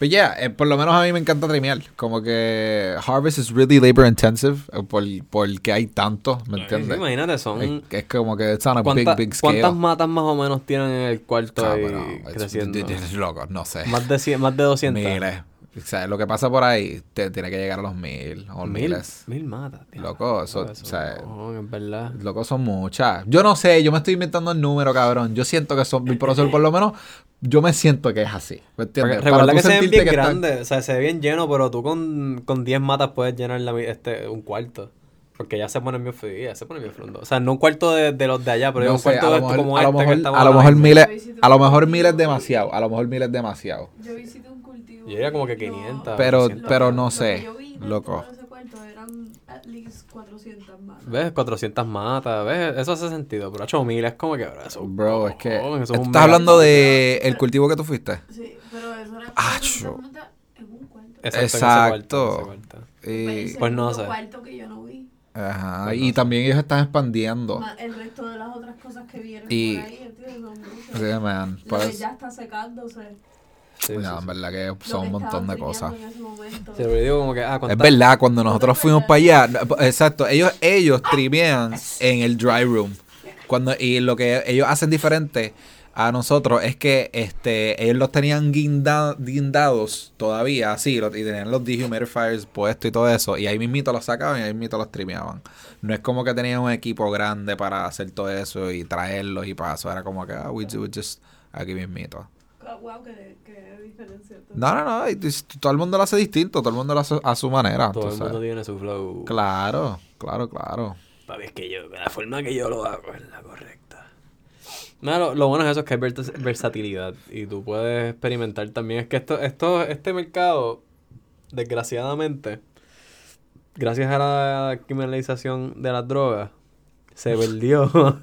Pero ya, eh, por lo menos a mí me encanta trimear. Como que Harvest is really labor intensive eh, por, porque hay tanto, ¿me Sí, entiendes? imagínate, son... Es, es como que it's on a big, ¿Cuánta- big scale. ¿Cuántas matas más o menos tienen en el cuarto ahí Cabrón, it's- creciendo? it's loco, no sé. Más de, cien- más de 200. Miles. O sea, lo que pasa por ahí te, tiene que llegar a los mil o Mil, miles. mil matas. tío. Loco, eso, No, o sea, no, es verdad. Loco, son muchas. Yo no sé, yo me estoy inventando el número, cabrón. Yo siento que son mil, eso, por lo menos yo me siento que es así. ¿Me entiendes? Porque recuerda que se ven bien que están- grandes, o sea, se ve bien lleno, pero tú con, con 10 matas puedes llenar la este, un cuarto. Porque ya se ponen bien ya se ponen bien frondos. O sea, no un cuarto de, de los de allá, pero No un sé, cuarto a de lo esto mejor, como a lo este que mejor, estamos a lo ahora mejor miles, a lo mejor miles demasiado, a lo mejor miles demasiado. Yo visité un Yo diría como que y 500. Pero, 200. pero lo no que sé, yo vi loco. de ese cuarto eran at least 400 más. ¿Ves? 400 matas, ¿ves? Eso hace sentido, pero 8000 es como que, bro, eso Bro, es que eso es ¿tú un estás hablando de el cultivo que tú fuiste. Sí, pero eso era Acho. 400 más en un cuarto. Exacto, en ese Exacto. cuarto, en ese cuarto. Y, Pues no sé. cuarto que yo no vi. ajá, Pues no y sé. también ellos están expandiendo. Más el resto de las otras cosas que vieron Y- por ahí, tío, son muchas. Sí, man. Pues, ya está secándose. Sí, sí, en verdad que son un montón de cosas. tripeando en ese momento. Sí, pero yo digo como que, ah, Es ¿cuántas- verdad, cuando nosotros fuimos para allá, no, exacto, ellos, ellos trimean en el dry room. Cuando, y lo que ellos hacen diferente a nosotros es que este ellos los tenían guinda- guindados todavía, así, y tenían los dehumidifiers puestos y todo eso, y ahí mismito los sacaban y ahí mismito los trimeaban. No es como que tenían un equipo grande para hacer todo eso y traerlos y para eso, era como que, ah, we do it just aquí mismito. Wow, qué, qué diferencia. No, no, no, todo el mundo lo hace distinto, todo el mundo lo hace a su manera. Todo el sabes. mundo tiene su flow. Claro, claro, claro. Papi, es que yo, la forma que yo lo hago es la correcta. No, lo, lo bueno es eso, es que hay vers- versatilidad y tú puedes experimentar también. Es que esto, esto, este mercado, desgraciadamente, gracias a la criminalización de las drogas, se perdió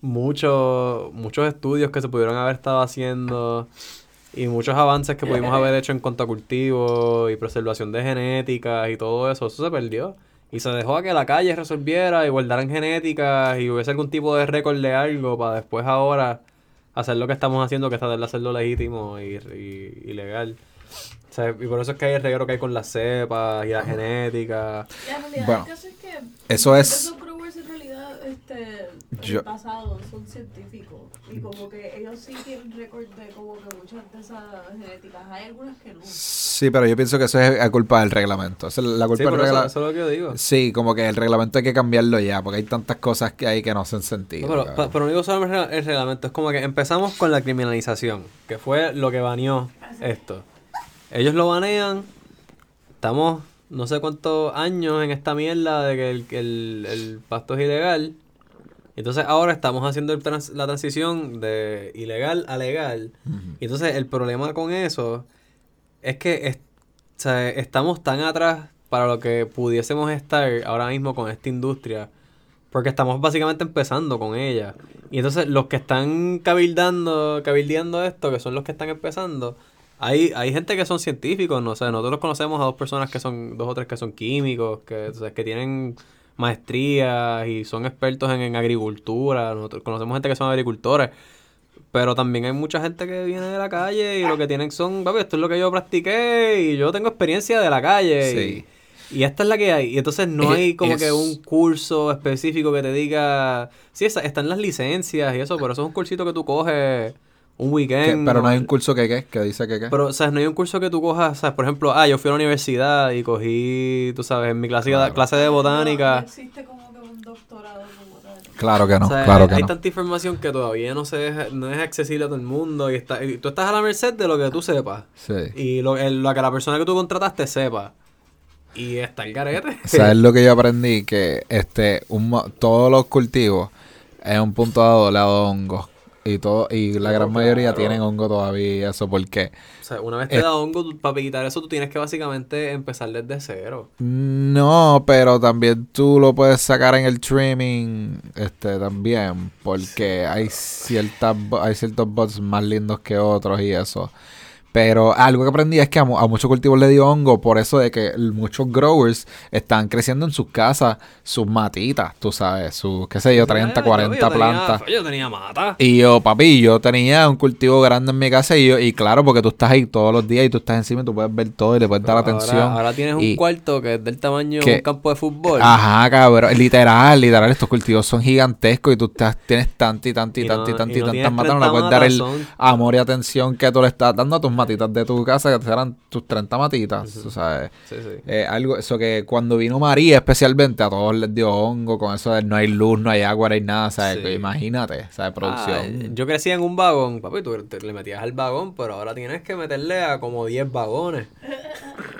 mucho, muchos estudios que se pudieron haber estado haciendo y muchos avances que pudimos haber hecho en cuanto a cultivo y preservación de genéticas y todo eso, eso se perdió. Y se dejó a que la calle resolviera y guardaran genéticas y hubiese algún tipo de récord de algo para después ahora hacer lo que estamos haciendo, que es tratar de hacerlo legítimo y, y, y legal. O sea, y por eso es que hay el reguero que hay con las cepas y la genética. La realidad Bueno, es que eso muchos es- este, Yo- del pasado son científicos y como que ellos sí tienen récord de como que muchas de esas genéticas. Hay algunas que no. Sí, pero yo pienso que eso es a culpa del reglamento. Esa es la culpa Sí, del eso, reglamento. eso es lo que yo digo. Sí, como que el reglamento hay que cambiarlo ya, porque hay tantas cosas que hay que no hacen sentido. No, pero, pero no digo solo el reg- el reglamento, es como que empezamos con la criminalización, que fue lo que baneó esto. Ellos lo banean, estamos no sé cuántos años en esta mierda de que el, que el, el pasto es ilegal. Entonces ahora estamos haciendo el trans- la transición de ilegal a legal. Y entonces el problema con eso es que es- o sea, estamos tan atrás para lo que pudiésemos estar ahora mismo con esta industria. Porque estamos básicamente empezando con ella. Y entonces los que están cabildando, cabildeando esto, que son los que están empezando, hay, hay gente que son científicos, no sé, nosotros conocemos a dos personas que son, dos o tres que son químicos, que, o sea, que tienen maestrías y son expertos en, en agricultura, nosotros conocemos gente que son agricultores. Pero también hay mucha gente que viene de la calle y lo que tienen son, papi, esto es lo que yo practiqué y yo tengo experiencia de la calle. Sí. Y, y esta es la que hay. Y entonces no hay como es- que un curso específico que te diga... Sí, esa- están las licencias y eso, pero eso es un cursito que tú coges un Que- weekend. pero no hay un curso que, ¿qué? que dice que qué. Pero, o sea, no hay un curso que tú cojas, o sea, por ejemplo, ah, yo fui a la universidad y cogí, tú sabes, en mi clase, Claro. clase de botánica. no existe como que un doctorado como tal. Claro que no, O sea, claro hay, que hay no. tanta información que todavía no se deja- no es accesible a todo el mundo y, está, y tú estás a la merced de lo que tú sepas Sí. y lo, el- lo que la persona que tú contrataste sepa. Y está el garete. ¿Sabes lo que yo aprendí? Que este, un, mo- todos los cultivos en un punto dado le ha dado hongo. Y, todo, y la gran mayoría tienen hongo todavía y eso porque O sea, una vez te Eh. da hongo, tú- para quitar eso tú tienes que básicamente empezar desde cero. no, pero también tú lo puedes sacar en el trimming este también porque hay ciertas hay ciertos bots más lindos que otros y eso. Pero algo que aprendí es que a, mu- a muchos cultivos le dio hongo por eso de que muchos growers están creciendo en sus casas sus matitas, tú sabes, sus, qué sé yo, 30, Yo- 40 yo tenía- plantas. Yo tenía mata. Y yo, papi, yo tenía un cultivo grande en mi casa y, yo, y claro, porque tú estás ahí todos los días y tú estás encima y tú puedes ver todo y le puedes dar Ahora- atención. Ahora, tienes un cuarto que es del tamaño de un campo de fútbol. Ajá, cabrón. Literal, literal, estos cultivos son gigantescos y tú estás- tienes tanta y tanta y y no- tanta y no tantas matas. No le 30 puedes dar el matas, amor y atención que tú le estás dando a tus matitas de tu casa, que serán tus 30 matitas, tú sabes. Sí, sí. Eh, algo, eso que cuando vino María especialmente a todos les dio hongo con eso de no hay luz, no hay agua, no hay nada, ¿sabes? Sí. Que imagínate, ¿sabes? Producción. Ah, yo crecí en un vagón, papi, tú te- le metías al vagón, pero ahora tienes que meterle a como 10 vagones.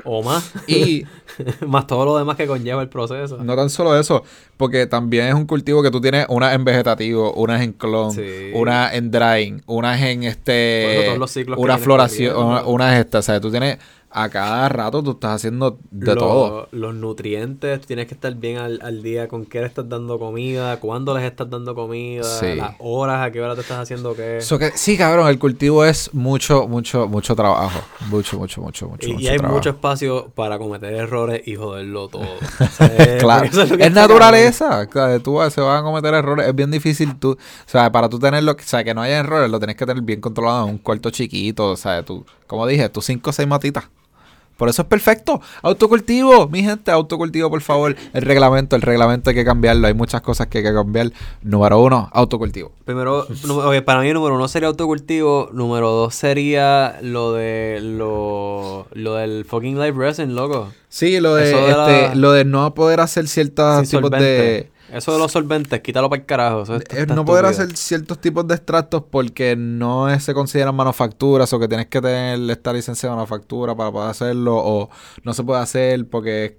O más. Y más todo lo demás que conlleva el proceso. no tan solo eso, porque también es un cultivo que tú tienes una en vegetativo, una es en clon, Sí. una en drying, una es en este, todos los ciclos una floración, corriendo. una, una es esta, o sea, tú tienes a cada rato tú estás haciendo de Lo- todo. Los nutrientes, tienes que estar bien al, al día con qué le estás dando comida, cuándo les estás dando comida, Sí. las horas, a qué hora te estás haciendo qué. So que, sí, cabrón, el cultivo es mucho, mucho, mucho trabajo. Mucho, mucho, mucho, mucho, y, mucho y hay trabajo. mucho espacio para cometer errores y joderlo todo. O sea, es- Claro, eso es, está naturaleza. claro, Tú se van a cometer errores. Es bien difícil tú, o sea, para tú tenerlo, o sea, que no haya errores, lo tienes que tener bien controlado en un cuarto chiquito. O sea, tú, como dije, tus cinco o seis matitas. Por eso es perfecto. Autocultivo, mi gente, autocultivo, por favor. El reglamento, el reglamento hay que cambiarlo. Hay muchas cosas que hay que cambiar. Número uno, autocultivo. Primero, para mí número uno sería autocultivo, número dos sería lo de lo, lo del fucking live resin, loco. Sí, lo de, la- este, lo de no poder hacer ciertos tipos de... Eso de los solventes, quítalo para el carajo. Eso está- Eh, está no poder hacer ciertos tipos de extractos porque no es- se consideran manufacturas o que tienes que tener esta licencia de manufactura para poder hacerlo o no se puede hacer porque es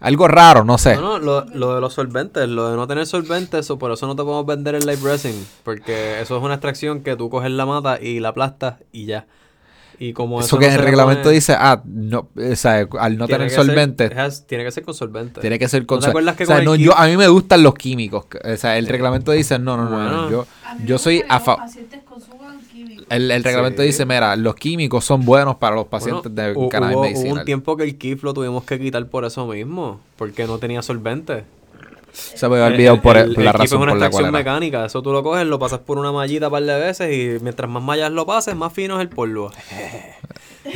algo raro, no sé. No, no, lo, lo de los solventes, lo de no tener solventes, eso, por eso no te podemos vender el live resin. Porque eso es una extracción que tú coges la mata y la aplastas y ya. Y como Eso eso, que no en el reglamento pone- dice, ah, no, o sea, al no tiene tener que ser- solventes, has- tiene que ser con solventes. tiene que ser con ¿No te acuerdas que o sea, no, yo, a mí me gustan los químicos. O sea, el reglamento dice, no, no, no, no, Bueno. yo, mí yo me soy a favor. los pacientes consuman químicos. El, el reglamento Sí. dice, mira, los químicos son buenos para los Bueno, pacientes de hu- cannabis hubo, hubo medicinal. un tiempo que el KIF lo tuvimos que quitar por eso mismo. Porque no tenía solventes. Se me había olvidado por, El- por la el razón es una por la cual extracción mecánica. Eso tú lo coges, lo pasas por una mallita un par de veces y mientras más mallas lo pases, más fino es el polvo.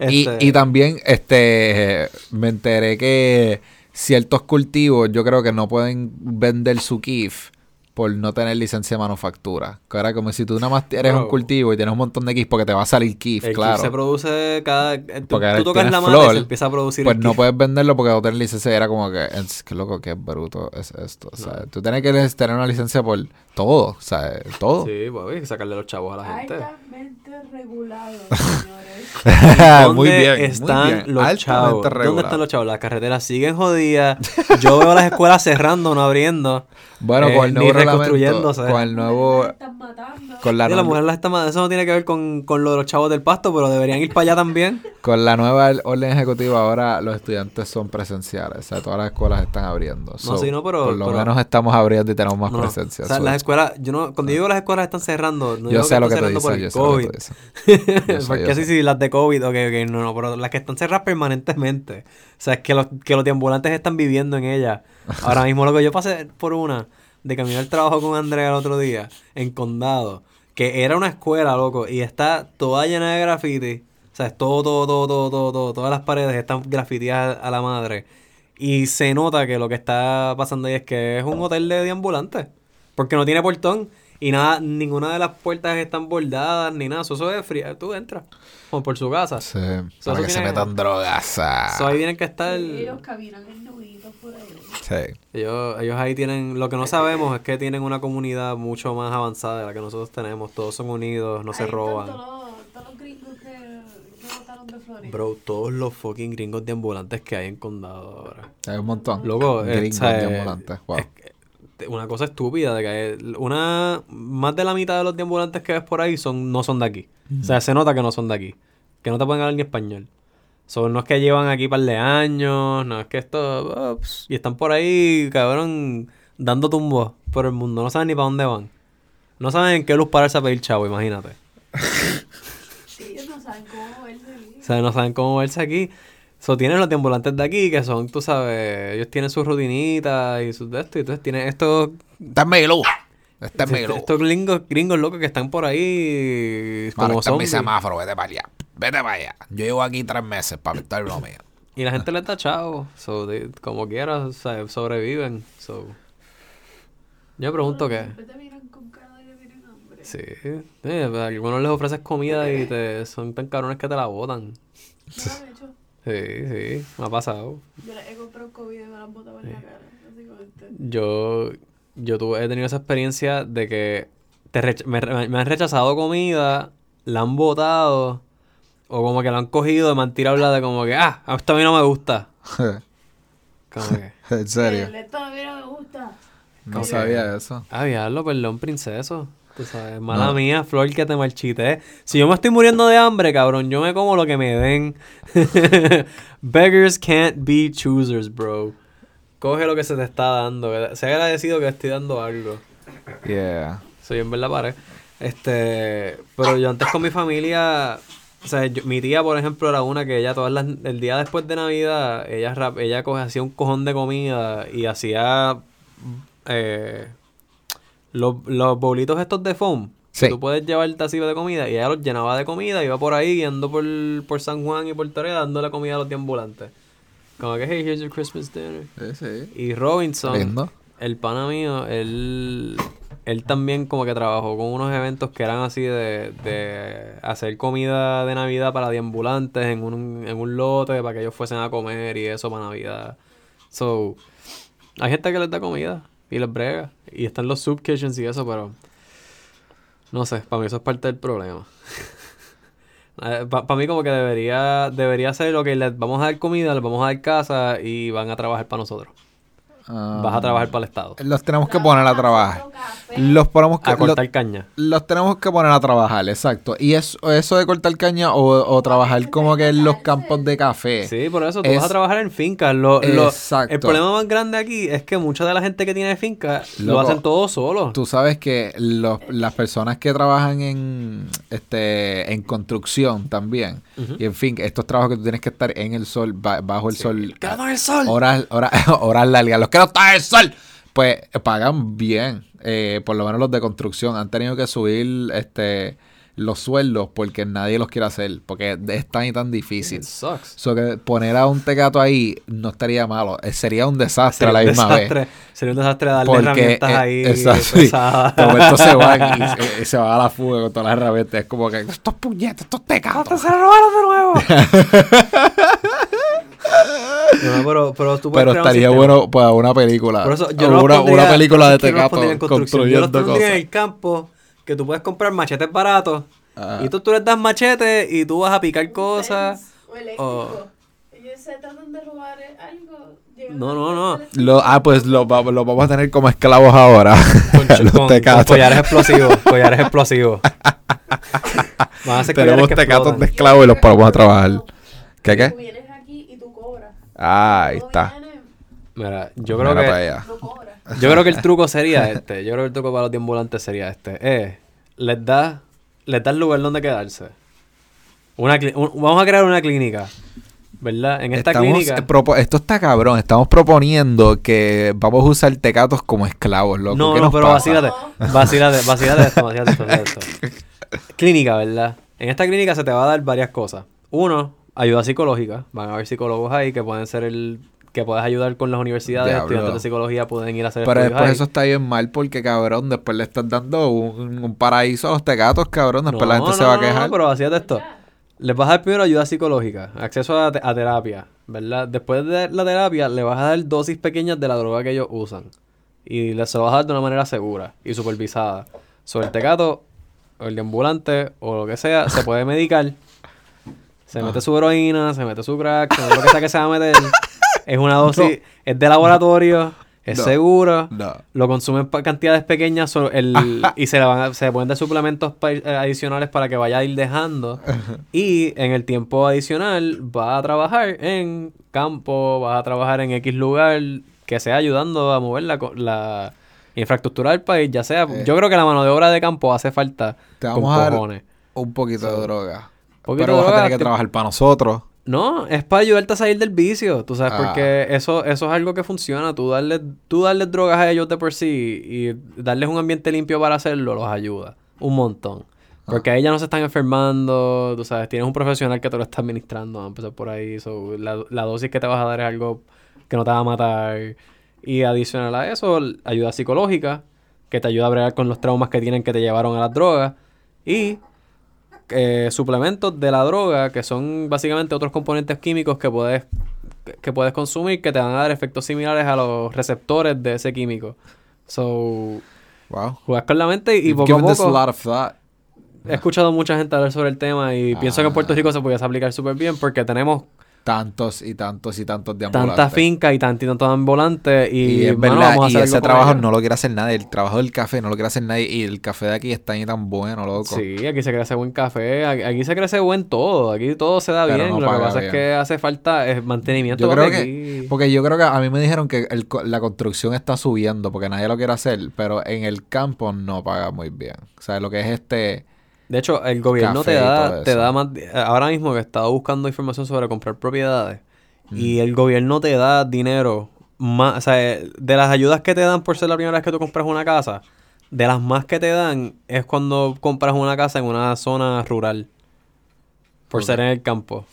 y, Este- y también este me enteré que ciertos cultivos yo creo que no pueden vender su KIF por no tener licencia de manufactura. Que era como si tú nada más eres un cultivo y tienes un montón de KIF porque te va a salir KIF, El claro. KIF se produce cada... Tú, Porque ahora tú tocas tienes la mata y flor, se empieza a producir pues el no KIF. puedes venderlo porque no tener licencia era como que, es que loco, qué bruto es esto. O sea, tú tienes que tener una licencia por todo, o sea, todo. Sí, pues hay que sacarle los chavos a la gente. Regulado, señores. ¿Dónde muy bien, están muy bien. los Altamente chavos? ¿Dónde están los chavos? Las carreteras siguen jodidas. Yo veo las escuelas cerrando, no abriendo. Bueno, Eh, con el nuevo reglamento, reconstruyéndose. con el nuevo, están matando. con la, Sí, la mujer las está ma- Eso no tiene que ver con, con lo de los chavos del pasto, pero deberían ir para allá también. Con la nueva orden ejecutiva ahora los estudiantes son presenciales, o sea, todas las escuelas están abriendo. So, sí, no, pero- por lo pero- menos estamos abriendo y tenemos más No, no. presencia. O sea, So, las escuelas, yo no, cuando digo las escuelas están cerrando, no yo digo sé lo que están tú cerrando dices, por yo el sé lo que tú COVID. Yo sé, Porque sé. sí, las de COVID, ok, ok, no, no, pero las que están cerradas permanentemente. O sea, es que los, que los deambulantes están viviendo en ellas. Ahora mismo, lo que yo pasé por una de camino al trabajo con Andrea el otro día, en Condado, que era una escuela, loco, y está toda llena de graffiti. O sea, es todo, todo, todo, todo, todo, todo, todas las paredes están grafiteadas a la madre. Y se nota que lo que está pasando ahí es que es un hotel de deambulantes. Porque no tiene portón. Y nada, ninguna de las puertas están bordadas ni nada. Eso, eso es frío. Tú entras. Como por su casa. Sí, eso para que se metan drogas. Eso ahí tienen que estar. Ellos caminan en nuditos por ahí. Sí. Ellos, ellos ahí tienen. Lo que no sabemos es que tienen una comunidad mucho más avanzada de la que nosotros tenemos. Todos son unidos, no se Ahí roban. Todos los, todos los gringos que, que votaron de Florida. Bro, todos los fucking gringos de ambulantes que hay en condado ahora. Hay un montón. Eh, Gringos sea, de ambulantes. Wow. es una cosa estúpida de que una más de la mitad de los deambulantes que ves por ahí son no son de aquí. O sea, se nota que no son de aquí, que no te pueden hablar ni español. Son no es que llevan aquí par de años, no es que esto ups, y están por ahí, cabrón, dando tumbos por el mundo, no saben ni para dónde van. No saben en qué luz pararse a pedir chavo, imagínate. saben cómo verse aquí. O sea, no saben cómo verse aquí. So, tienen los deambulantes de aquí, que son, tú sabes, ellos tienen sus rutinitas y sus de esto. Y entonces tienen estos, Está en Miguelú. Está en estos, gringos, gringos locos que están por ahí Mano, como está en mi semáforo, vete para allá. Vete para allá. Yo llevo aquí tres meses para estar lo mío. Y la gente les da chavo. So, de- como quiera, o sea, sobreviven. So. Yo me pregunto qué. Siempre te miran con cara de que tienen hambre. Sí. Eh, a algunos les ofreces comida y te son tan cabrones que te la botan. Sí, sí, me ha pasado. Yo he comprado comida y me la han botado en la cara, básicamente. Yo, yo tuve, he tenido esa experiencia de que te rech- me, me han rechazado comida, la han botado, o como que lo han cogido y me han tirado la de como que, ah, esto a mí no me gusta. Como que, en serio. Esto a mí no me gusta. No sabía eso. ah, diablo, perdón, princeso. Tú sabes, mala mía, Flor, que te marchité. Si yo me estoy muriendo de hambre, cabrón, yo me como lo que me den. Beggars can't be choosers, bro. Coge lo que se te está dando. Sé agradecido que te estoy dando algo. Yeah. Soy en verdad pared. Este, pero yo antes con mi familia, o sea, yo- mi tía, por ejemplo, era una que ella todas las, el día después de Navidad, ella rap- ella coge, hacía un cojón de comida y hacía eh, los, los bolitos estos de foam. que Sí. tú puedes llevarte así de comida y ella los llenaba de comida, iba por ahí yendo por, por San Juan y por Torea dándole comida a los deambulantes. Como que, hey, here's your Christmas dinner. Sí, sí. Y Robinson, Lindo. el pana mío, él, él también como que trabajó con unos eventos que eran así de, de hacer comida de Navidad para deambulantes en un, en un lote para que ellos fuesen a comer y eso para Navidad. So, hay gente que les da comida y les brega. Y están los soup kitchens y eso, pero no sé, para mí eso es parte del problema. Para mí como que debería debería ser que les vamos a dar comida, les vamos a dar casa y van a trabajar para nosotros. Vas a trabajar para el Estado. Los tenemos que poner a trabajar. Los ponemos que, A lo- cortar caña. los tenemos que poner a trabajar, exacto. Y eso, eso de cortar caña o, o trabajar como que en los campos de café. Sí, por eso tú Es- vas a trabajar en fincas. Lo, lo- Exacto. el problema más grande aquí es que mucha de la gente que tiene fincas lo Loco, hacen todo solo. Tú sabes que los- las personas que trabajan en este en construcción también, y en fin, estos trabajos que tú tienes que estar en el sol, ba- bajo el sol, ¡Quédate en el sol! horas, horas, horas largas, los que no en el sol, pues pagan bien, eh, por lo menos los de construcción, han tenido que subir este los sueldos porque nadie los quiere hacer, porque es tan y tan difícil. It sucks. So que poner a un tecato ahí no estaría malo, eh, sería un desastre Sería a la un misma desastre, vez. Sería un desastre darle Porque, herramientas eh, ahí exacto, sí. pesadas. Esto se va y y se va a la fuga con todas las herramientas. Es como que estos puñetes, estos tecatos. ¡Se robaron de nuevo! no, pero, pero tú Pero estaría bueno para una película. Por eso yo no los una, pondría- una película de yo no los tecato pondría en construcción. Yo los construyendo pondría en el campo que tú puedes comprar machetes baratos Ajá. y tú, tú les das machetes y tú vas a picar cosas. O eléctrico. o- Ellos se tratan de robar algo. No, no, no. Lo- ah, pues lo, va- lo vamos a tener como esclavos ahora. Con, Los con- con tecatos. collares explosivos. Collares explosivos. Van a ser Tenemos tecatos de esclavos y los ponemos a trabajar. ¿Qué, qué? Tú vienes aquí y tú cobras. Ah, ahí está. Mira, yo creo Mira que... Yo creo que el truco sería este. Yo creo que el truco para los deambulantes sería este. Eh, les da, les da el lugar donde quedarse. Una un- vamos a crear una clínica. ¿Verdad? En esta Estamos, clínica. eh, propo- esto está cabrón. Estamos proponiendo que vamos a usar tecatos como esclavos, loco. no, ¿Qué no, nos pero pasa? vacílate. Vacílate, vacílate esto, vacílate esto, vacílate esto. Clínica, ¿verdad? En esta clínica se te va a dar varias cosas. Uno, ayuda psicológica. Van a haber psicólogos ahí que pueden ser el. que puedes ayudar con las universidades. Diablo. Estudiantes de psicología pueden ir a hacer Pero después ahí. eso está bien mal porque, cabrón, después le estás dando un, un paraíso a los tecatos, cabrón. Después la gente No, se va a no, no, quejar. pero vacíate esto. Les vas a dar primero ayuda psicológica, acceso a, te- a terapia, ¿verdad? Después de la terapia, le vas a dar dosis pequeñas de la droga que ellos usan. Y les se lo vas a dar de una manera segura y supervisada. Sobre el tecato, o el deambulante, o lo que sea, se puede medicar. Se Ah. mete su heroína, se mete su crack, se mete lo que sea que se va a meter. Es una dosis, es de laboratorio, es No. seguro. No. Lo consumen cantidades pequeñas el, y se le van a- se pueden dar suplementos pa- eh, adicionales para que vaya a ir dejando. Y en el tiempo adicional va a trabajar en campo, va a trabajar en X lugar que sea ayudando a mover la, la infraestructura del país, ya sea... Eh. yo creo que la mano de obra de campo hace falta Te con vamos a dar cojones. un poquito de droga. Poquito Pero vas a tener que te- trabajar para nosotros. No, es para ayudarte a salir del vicio, tú sabes, Ah. porque eso, eso es algo que funciona. Tú darles, tú darles drogas a ellos de por sí y darles un ambiente limpio para hacerlo los ayuda un montón. Porque ahí ya no se están enfermando, tú sabes, tienes un profesional que te lo está administrando, vamos a empezar por ahí. so, la, la dosis que te vas a dar es algo que no te va a matar. Y adicional a eso, ayuda psicológica, que te ayuda a bregar con los traumas que tienen que te llevaron a las drogas. Y eh, suplementos de la droga, que son básicamente otros componentes químicos que puedes, que- puedes consumir que te van a dar efectos similares a los receptores de ese químico. So, Wow. jugas con la mente y You've poco a poco lot of thought. he escuchado mucha gente hablar sobre el tema y pienso que en Puerto Ah. Rico se pudiese aplicar súper bien porque tenemos Tantos y tantos y tantos de ambulantes. fincas y tantos tantos ambulantes y, Y, es verdad, vamos a y ese trabajo allá. no lo quiere hacer nadie. El trabajo del café no lo quiere hacer nadie. Y el café de aquí está ahí tan bueno, loco. Sí, aquí se crece buen café, aquí, aquí se crece buen todo, aquí todo se da Pero bien, no lo que pasa bien. es que hace falta es mantenimiento. Yo creo papi, que, aquí- porque yo creo que a mí me dijeron que el la construcción está subiendo porque nadie lo quiere hacer, pero en el campo no paga muy bien. O sea, lo que es este, De hecho, el gobierno te da, te da más... Ahora mismo que he estado buscando información sobre comprar propiedades Mm. y el gobierno te da dinero más... O sea, eh, de las ayudas que te dan por ser la primera vez que tú compras una casa, de las más que te dan es cuando compras una casa en una zona rural. Por ser en el campo.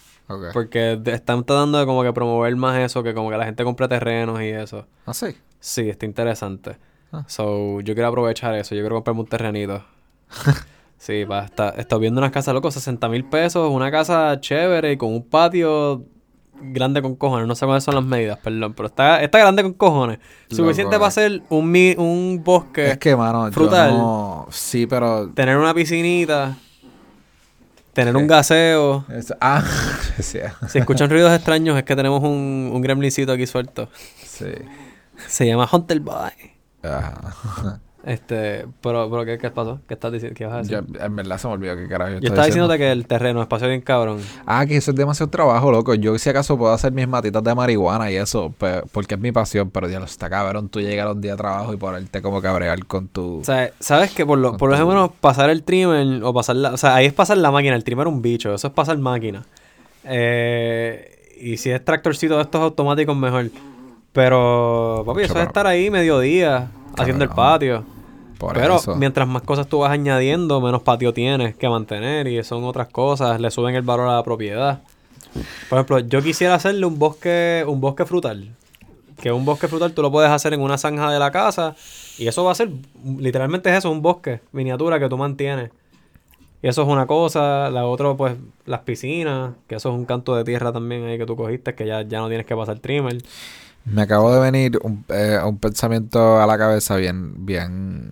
Porque están tratando de como que promover más eso, que como que la gente compre terrenos y eso. Ah, sí. Sí, está interesante. Ah. So, yo quiero aprovechar eso. Yo quiero comprarme un terrenito. sí, va. Está, estoy viendo unas casas, loco, 60 mil pesos. Una casa chévere y con un patio grande con cojones. No sé cuáles son las medidas, perdón. Pero está, está grande con cojones. Suficiente para eh. hacer un, mi- un bosque. Es que, mano, frutal. yo no... Sí, pero... Tener una piscinita. Tener un gaseo. es- ah, sí. Si escuchan ruidos extraños es que tenemos un, un gremlincito aquí suelto. sí. Se llama Hunter Boy. Ajá. Este, pero, pero ¿qué, qué pasó? ¿Qué estás diciendo? ¿Qué vas a decir? Ya, en verdad se me olvidó qué carajo yo, Yo estaba diciendo. diciéndote que el terreno, espacio bien cabrón. Ah, que eso es demasiado trabajo, loco. Yo si acaso puedo hacer mis matitas de marihuana y eso, porque es mi pasión, pero Dios, está cabrón tú llegar un día a trabajo y ponerte como cabrear con tu... O sea, ¿sabes que Por lo, por lo tu- menos pasar el trimmer o pasar la... O sea, ahí es pasar la máquina. El trimmer es un bicho. Eso es pasar máquina. Eh, y si es tractorcito de estos automáticos, mejor. Pero, papi, eso es estar ahí mediodía haciendo el patio. Por Pero eso. mientras más cosas tú vas añadiendo, menos patio tienes que mantener y son otras cosas, le suben el valor a la propiedad. Por ejemplo, yo quisiera hacerle un bosque, un bosque frutal. Que un bosque frutal tú lo puedes hacer en una zanja de la casa y eso va a ser, literalmente es eso, un bosque miniatura que tú mantienes. Y eso es una cosa, la otra pues las piscinas, que eso es un canto de tierra también ahí que tú cogiste, que ya, ya no tienes que pasar trimmer. Me acabo de venir un, eh, un pensamiento a la cabeza bien, bien,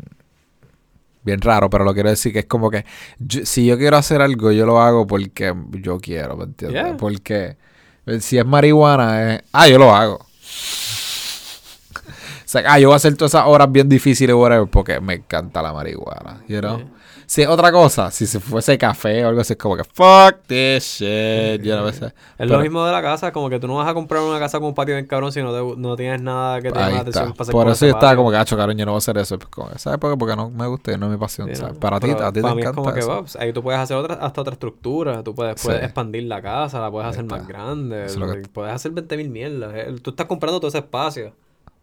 bien raro, pero lo quiero decir que es como que yo- si yo quiero hacer algo, yo lo hago porque yo quiero, ¿me entiendes? Yeah. Porque si es marihuana, es, ah, yo lo hago. O sea, ah, yo voy a hacer todas esas horas bien difíciles, whatever, porque me encanta la marihuana, you know? Yeah. Si es otra cosa, si se fuese café o algo así, es como que fuck this shit, you know, ese- Es pero- lo mismo de la casa, como que tú no vas a comprar una casa con un patio bien cabrón si no, te- no tienes nada que te llame la atención para hacer Por eso yo estaba como que, gacho, cabrón, yo no voy a hacer eso. ¿Sabes por qué? Porque no me gusta y no es mi pasión, Sí, ¿sabes? ¿no? Para ti, a ti te es encanta que va, pues, ahí tú puedes hacer otra, hasta otra estructura, tú puedes, puedes Sí. expandir la casa, la puedes Ahí hacer más grande, es que- puedes hacer 20 mil mierdas. eh, Tú estás comprando todo ese espacio.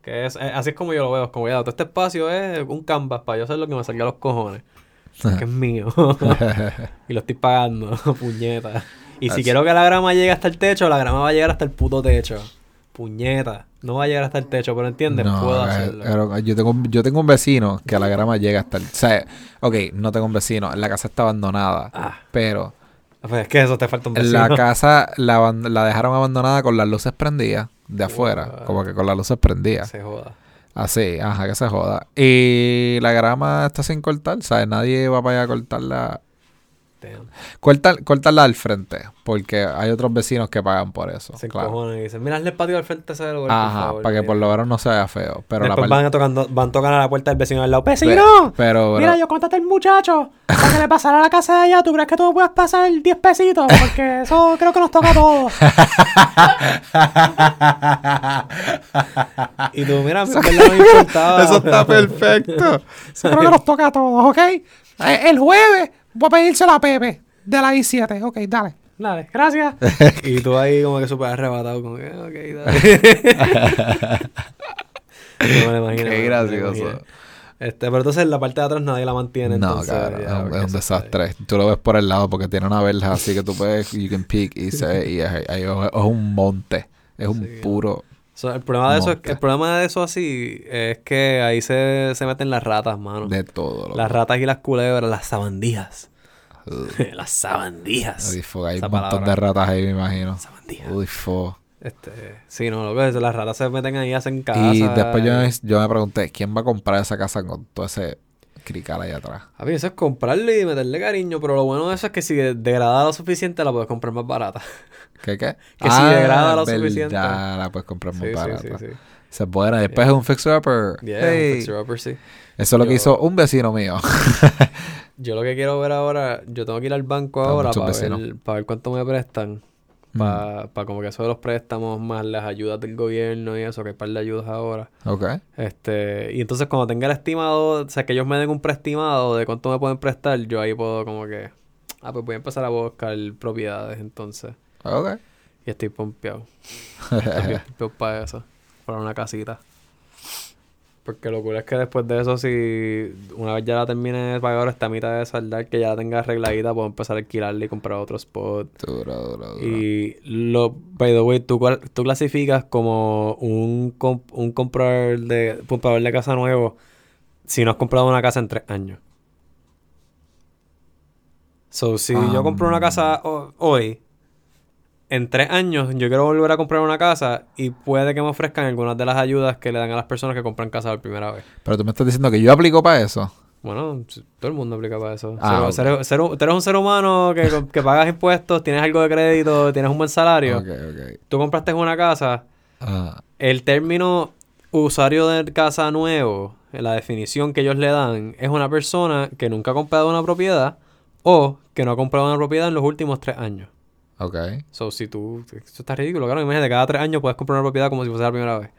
Que es, eh, así es como yo lo veo, como ya, todo este espacio es un canvas para yo hacer lo que me salga a los cojones. Que es mío. y lo estoy pagando, puñeta. Y si quiero que la grama llegue hasta el techo, la grama va a llegar hasta el puto techo. Puñeta. No va a llegar hasta el techo, pero entiendes, No, puedo eh, hacerlo. pero yo, tengo, yo tengo un vecino que a la grama llega hasta el... O sea, ok, no tengo un vecino, la casa está abandonada, Ah, pero pues es que eso te falta un la vecino. casa la, la dejaron abandonada con las luces prendidas de afuera, Wow. como que con las luces prendidas. Se joda. Así, ajá, que se joda. Y la grama está sin cortar, ¿sabes? Nadie va para allá a cortarla. Damn. Cortarla al frente, porque hay otros vecinos que pagan por eso. Se claro. y dicen, mira, hazle el patio al frente ese lugar, Ajá, favor, para que por mira". lo menos no se vea feo. Pero Después la van, a tocando, van tocando a la puerta del vecino al lado. ¡Vecino! Pero, Mira, yo contate al muchacho para que le pasara a la casa de allá. ¿Tú crees que tú puedes pasar 10 pesitos? Porque eso creo que nos toca a todos. y tú, mira, en verdad no me importaba. Eso está perfecto. Eso creo que nos toca a todos, ¿ok? Eh, El jueves voy a pedírselo a Pepe. de la I7, ok, dale. Dale, gracias. y tú ahí como que súper arrebatado, como que, ok, dale. no me lo imagino. Qué gracioso. Este, pero entonces la parte de atrás nadie la mantiene. No, entonces, cabrón, ya, es un- es desastre. Tú lo ves por el lado porque tiene una verja así que tú puedes, you can pick y, se, y es, ahí es- es un monte. Es un Sí. puro. So, el problema de eso es el problema de eso así es que ahí se, se meten las ratas, mano. De todo. loco. Las ratas y las culebras, las sabandijas. Las sabandijas. Uy, fo, hay Esa un montón de ratas ahí, me imagino. Sabandijas. Uy, fo. Este, sí, no, lo que es, las ratas se meten ahí, hacen casa. Y después yo, me- yo me pregunté, ¿quién va a comprar esa casa con todo ese crical ahí atrás? A mí eso es comprarle y meterle cariño, pero lo bueno de eso es que si degrada lo suficiente la puedes comprar más barata. ¿Qué qué? Que si degrada lo verdad, suficiente. la puedes comprar más sí, barata. sí, sí. Se buena. Después es un fixer upper. Yeah, Hey. un fixer upper, sí. Eso es lo que hizo un vecino mío. Yo lo que quiero ver ahora, yo tengo que ir al banco Para ahora para ver, para ver cuánto me prestan. Para como que eso de los préstamos más las ayudas del gobierno y eso, que hay par de ayudas ahora. ok. Este, y entonces cuando tenga el estimado, o sea, que ellos me den un preestimado de cuánto me pueden prestar, yo ahí puedo como que, ah, pues voy a empezar a buscar propiedades entonces. Ok. Y estoy pompeado. Estoy pompeado para eso, para una casita. Porque lo cool es que después de eso, si una vez ya la termine de pagar esta mitad de saldar, que ya la tenga arregladita, puedo empezar a alquilarla y comprar otro spot. Duro, duro, duro. Y lo, by the way, tú, tú clasificas como un, comp- un comprador de, comprador de casa nuevo si no has comprado una casa en tres años. So, si yo compro una Um. casa ho- hoy, en tres años yo quiero volver a comprar una casa y puede que me ofrezcan algunas de las ayudas que le dan a las personas que compran casa por primera vez. Pero tú me estás diciendo que yo aplico para eso. Bueno, todo el mundo aplica para eso. Ah, ser- ser tú eres un ser humano que, que pagas impuestos, tienes algo de crédito, tienes un buen salario. Ok, ok. Tú compraste una casa, Ah, el término usuario de casa nuevo, la definición que ellos le dan, es una persona que nunca ha comprado una propiedad o que no ha comprado una propiedad en los últimos tres años. Ok. So, si tú... Eso está ridículo, claro. Imagínate, cada tres años puedes comprar una propiedad como si fuese la primera vez.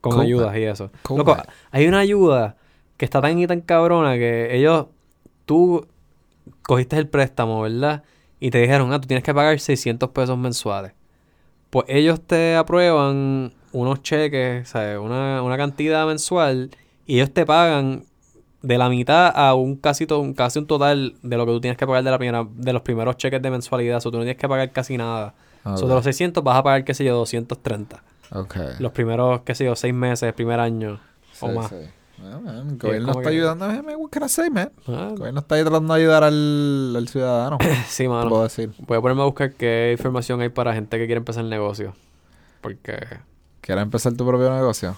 Con ayudas y eso. Loco, hay una ayuda que está tan y tan cabrona que ellos... Tú cogiste el préstamo, ¿verdad? Y te dijeron, ah, tú tienes que pagar 600 pesos mensuales. Pues ellos te aprueban unos cheques, ¿sabes? Una, una cantidad mensual y ellos te pagan de la mitad a un casi, to- un casi un total de lo que tú tienes que pagar de la primera de los primeros cheques de mensualidad. O tú no tienes que pagar casi nada. Ok. So, de los 600 vas a pagar, qué sé yo, 230. Ok. Los primeros, qué sé yo, seis meses, primer año o más. sí. Bueno, el gobierno está que- ayudando. can I say, man? Ah, El gobierno está ahí tratando de ayudar al, al ciudadano. sí, ¿Qué mano. puedo decir? Voy a ponerme a buscar qué información hay para gente que quiere empezar el negocio. Porque, ¿Quieres empezar tu propio negocio?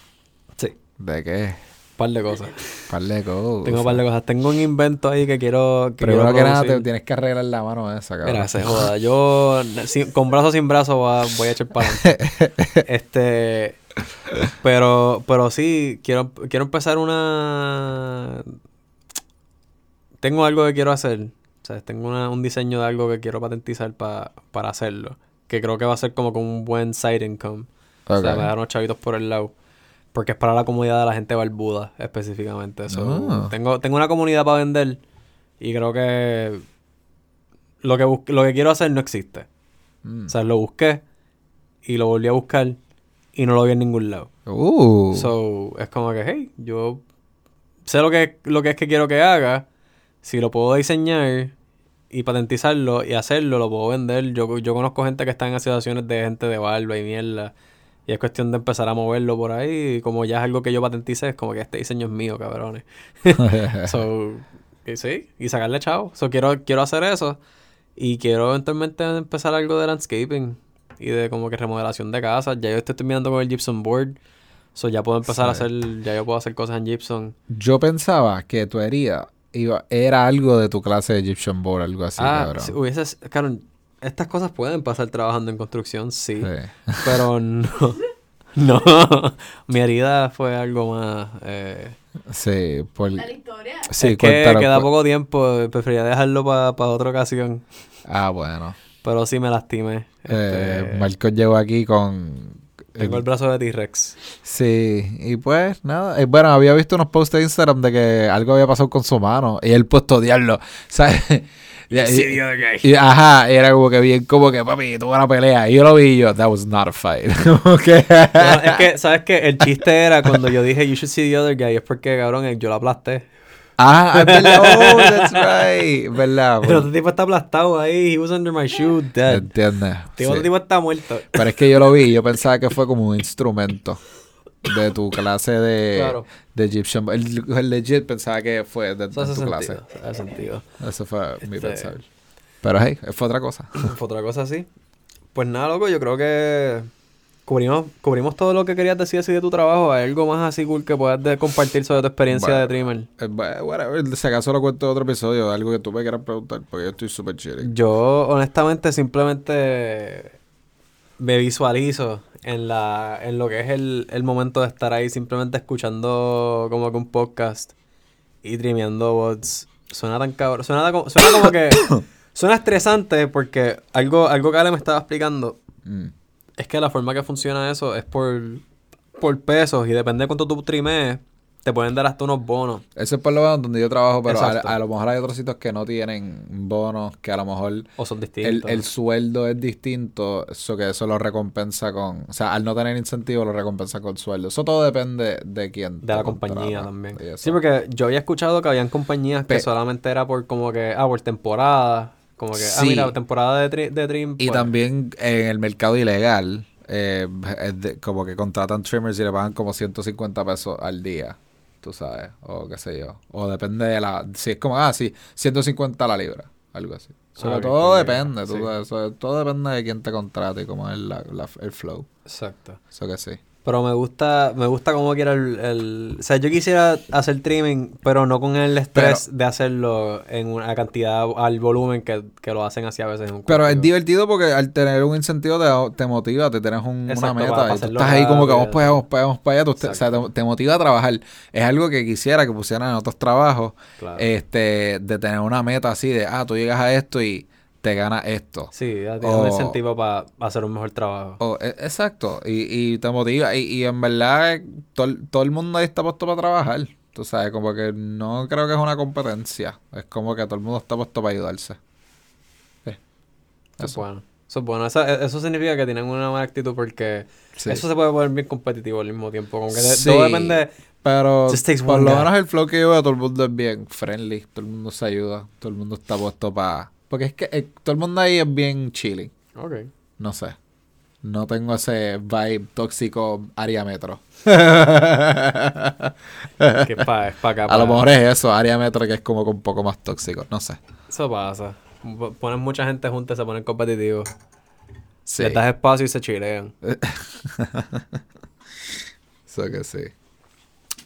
sí, ¿De qué? Un par de cosas. Par de cosas. Tengo un par de cosas. Tengo un invento ahí que quiero. Que Primero quiero que nada, te tienes que arreglar la mano esa, cabrón. Mira, se joda. Yo sin- con brazo sin brazo voy a echar para adelante. Este. Pero, pero sí, quiero, quiero empezar una. Tengo algo que quiero hacer. O sea, tengo una- un diseño de algo que quiero patentizar pa- para hacerlo. Que creo que va a ser como con un buen side income. O sea, me dan unos chavitos por el lado. Porque es para la comunidad de la gente barbuda, específicamente. So, Ah. tengo, tengo una comunidad para vender. Y creo que lo que lo que quiero hacer no existe. Mm. O sea, lo busqué y lo volví a buscar y no lo vi en ningún lado. Uh. So, es como que, hey, yo sé lo que, lo que es que quiero que haga. Si lo puedo diseñar y patentizarlo y hacerlo, lo puedo vender. Yo, yo conozco gente que está en situaciones de gente de barba y mierda. Y es cuestión de empezar a moverlo por ahí. Y como ya es algo que yo patenticé, es como que este diseño es mío, cabrones. so, y sí, y sacarle chavo. So, quiero, quiero hacer eso. Y quiero eventualmente empezar algo de landscaping y de como que remodelación de casas. Ya yo estoy terminando con el gypsum board. So, ya puedo empezar a hacer, ya yo puedo hacer cosas en gypsum. Yo pensaba que tu herida iba, era algo de tu clase de Egyptian board, algo así, ah, cabrón. si claro, estas cosas pueden pasar trabajando en construcción, sí. Sí. Pero no. No, mi herida fue algo más. Eh, Sí, por... La historia. Sí, es que queda cu- poco tiempo, preferiría dejarlo para otra ocasión. Ah, bueno. Pero sí me lastimé. Eh, Este, Marcos llegó aquí con... tengo el brazo de T-Rex. Sí, y pues nada. Eh, bueno, había visto unos posts de Instagram de que algo había pasado con su mano y él puesto odiarlo. ¿Sabes? Y, Sí, ajá, era como que bien, como que papi, tuvo una pelea. Y yo lo vi y yo, that was not a fight. No, es que, ¿sabes qué? El chiste era cuando yo dije, you should see the other guy, es porque, cabrón, yo lo aplasté. Ah, es verdad. Oh, that's right. Verdad. Pero otro tipo está aplastado ahí, he was under my shoe, dead. ¿Entiendes? Este Sí. tipo está muerto. Pero es que yo lo vi y yo pensaba que fue como un instrumento de tu clase de, Claro. de Egyptian. El, el legit pensaba que fue de, de tu clase. sentido, eso hace sentido. Eso fue mi Este- pensar. Pero hey, fue otra cosa. Fue otra cosa así. Pues nada, loco, yo creo que cubrimos, cubrimos todo lo que querías decir así de tu trabajo. ¿Hay algo más así cool que puedas de- compartir sobre tu experiencia Bueno. de trimmer? Eh, bueno, si acaso lo cuento en otro episodio, algo que tú me quieras preguntar, porque yo estoy súper chilling. Yo, honestamente, simplemente me visualizo en la en lo que es el, el momento de estar ahí simplemente escuchando como que un podcast y trimeando bots. Suena tan cabrón. Suena, como- suena como que... suena estresante porque algo, algo que Ale me estaba explicando Mm. es que la forma que funciona eso es por, por pesos y depende de cuánto tú trimees, te pueden dar hasta unos bonos. Eso es por lo menos donde yo trabajo, pero a, a lo mejor hay otros sitios que no tienen bonos, que a lo mejor O son el, distintos. el sueldo es distinto, eso que eso lo recompensa con, o sea, al no tener incentivo lo recompensa con sueldo. Eso todo depende de quién. de la compañía también. Sí, porque yo había escuchado que habían compañías que solamente era por como que, ah, por temporada. Como que, ah, mira, temporada de, tri de trim. Y pues, también en el mercado ilegal, eh, es de- como que contratan trimmers y le pagan como 150 pesos al día, tú sabes, o qué sé yo. O depende de la... Si es como, ah, sí, 150 la libra, algo así. Sobre Ah, ok, todo depende, tú sí. sabes, sobre- todo depende de quién te contrate y cómo es la- la- el flow. Exacto. Eso que sí. Pero me gusta, me gusta como quiera el, el... O sea, yo quisiera hacer trimming, pero no con el estrés de hacerlo en una cantidad, al volumen que, que lo hacen así a veces en un Pero es divertido porque al tener un incentivo te, te motiva, te tienes un- una meta para- para y tú estás ahí como que vamos para allá, vamos para allá, vamos para allá. tú te- o sea, te, te motiva a trabajar. Es algo que quisiera que pusieran en otros trabajos, Claro. este, de tener una meta así de, ah, tú llegas a esto y te ganas esto. Sí, tiene un incentivo para hacer un mejor trabajo. O, e- exacto, y, y te motiva. Y, y en verdad, todo, todo el mundo ahí está puesto para trabajar. Tú sabes, como que no creo que es una competencia. Es como que todo el mundo está puesto para ayudarse. Sí. Eso es bueno. Eso es bueno. Eso, eso significa que tienen una buena actitud porque Sí. eso se puede poner bien competitivo al mismo tiempo. Como que Sí. todo depende. Pero por lo menos el flow que yo veo, todo el mundo es bien friendly, todo el mundo se ayuda, todo el mundo está puesto para... Porque es que eh, todo el mundo ahí es bien chilling, Ok. no sé. No tengo ese vibe tóxico área metro. Que es para es pa acá. A lo mejor es eso, área metro que es como un poco más tóxico, no sé. Eso pasa. Ponen mucha gente junta y se ponen competitivos. Sí, das espacio y se chilean. eso que sí.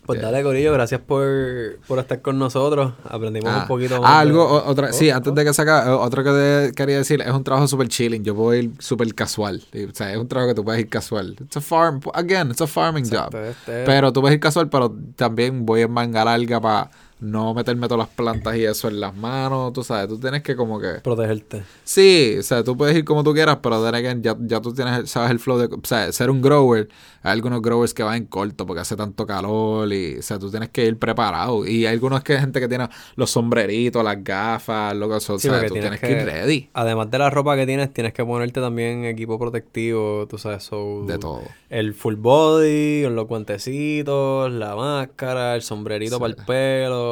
Pues dale, Corillo, gracias por, por estar con nosotros. Aprendimos Ah, un poquito ah, más. algo, otra, sí, Oh, antes oh. de que saca, eh, otro que te quería decir, es un trabajo súper chilling, yo puedo ir súper casual, o sea, es un trabajo que tú puedes ir casual. It's a farm, again, it's a farming job. Exacto, este- Pero tú puedes ir casual, pero también voy en manga larga para no meterme todas las plantas y eso en las manos, tú sabes, tú tienes que como que... Protegerte. Sí, o sea, tú puedes ir como tú quieras, pero again, ya, ya tú tienes, sabes el flow de... O sea, ser un grower, hay algunos growers que van en corto porque hace tanto calor y, o sea, tú tienes que ir preparado. Y hay algunos que gente que tiene los sombreritos, las gafas, lo que Sí, sea, porque tú tienes tienes que ir ready Además de la ropa que tienes, tienes que ponerte también equipo protectivo, tú sabes, so, de todo. El full body, los guantecitos, la máscara, el sombrerito Sí. para el pelo,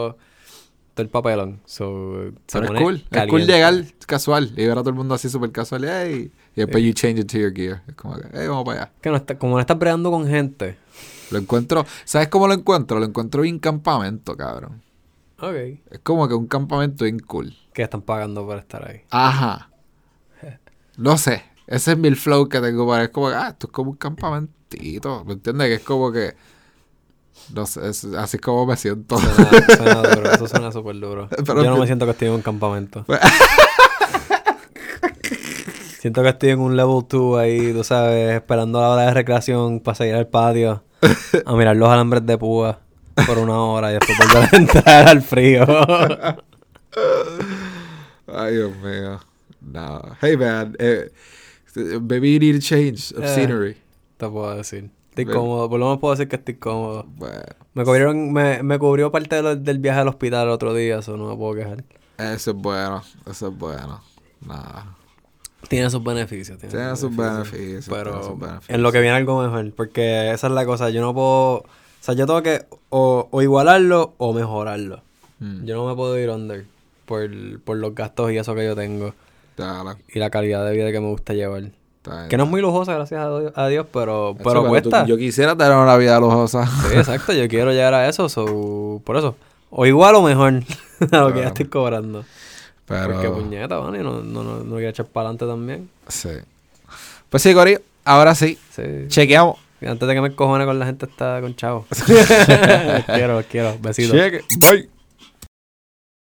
todo el papelón. So, se Pero es cool, es cool caliente. llegar casual y ver a todo el mundo así súper casual hey, y después you change it to your gear. Es como que, hey, vamos para allá. Que no está, como no estás bregando con gente. Lo encuentro, ¿sabes cómo lo encuentro? Lo encuentro bien campamento, cabrón. Ok. Es como que un campamento bien cool. Que están pagando por estar ahí. Ajá. No sé. Ese es mi flow que tengo para. Es como que, ah, esto es como un campamentito. ¿Me entiendes? Que es como que. No sé, es- así es como me siento. Suena, suena duro, eso suena súper duro. Pero Yo no que- me siento que estoy en un campamento. siento que estoy en un level 2 ahí, tú sabes, esperando la hora de recreación para salir al patio a mirar los alambres de púa por una hora y después volver a entrar al frío. Ay, Dios mío. No. Hey, man. Eh, maybe you need a change of Eh. scenery. Te puedo decir. Estoy cómodo, por lo menos puedo decir que estoy cómodo. Bueno, Me cubrieron, me, me cubrió parte de lo- del viaje al hospital el otro día, eso no me puedo quejar. Eso es bueno, eso es bueno. Nada. Tiene sus beneficios. Tiene, Tiene sus beneficios. Pero tiene sus beneficios. en lo que viene algo mejor. Porque esa es la cosa. Yo no puedo. O sea, yo tengo que o, o igualarlo o mejorarlo. Mm, Yo no me puedo ir under por, por los gastos y eso que yo tengo. dale, Y la calidad de vida que me gusta llevar. Que no es muy lujosa, gracias a Dios, a Dios, pero, pero cuesta. yo quisiera tener una vida lujosa. Sí, exacto. Yo quiero llegar a eso. so, por eso. O igual o mejor a lo que ya estoy cobrando. Pero. Porque puñeta, van y no, no, no, no quiero echar para adelante también. Sí. Pues sí, Corillo. Ahora sí. Sí. Chequeamos. Antes de que me cojone con la gente está con chavo. los quiero, los quiero. Besitos. Cheque. Bye.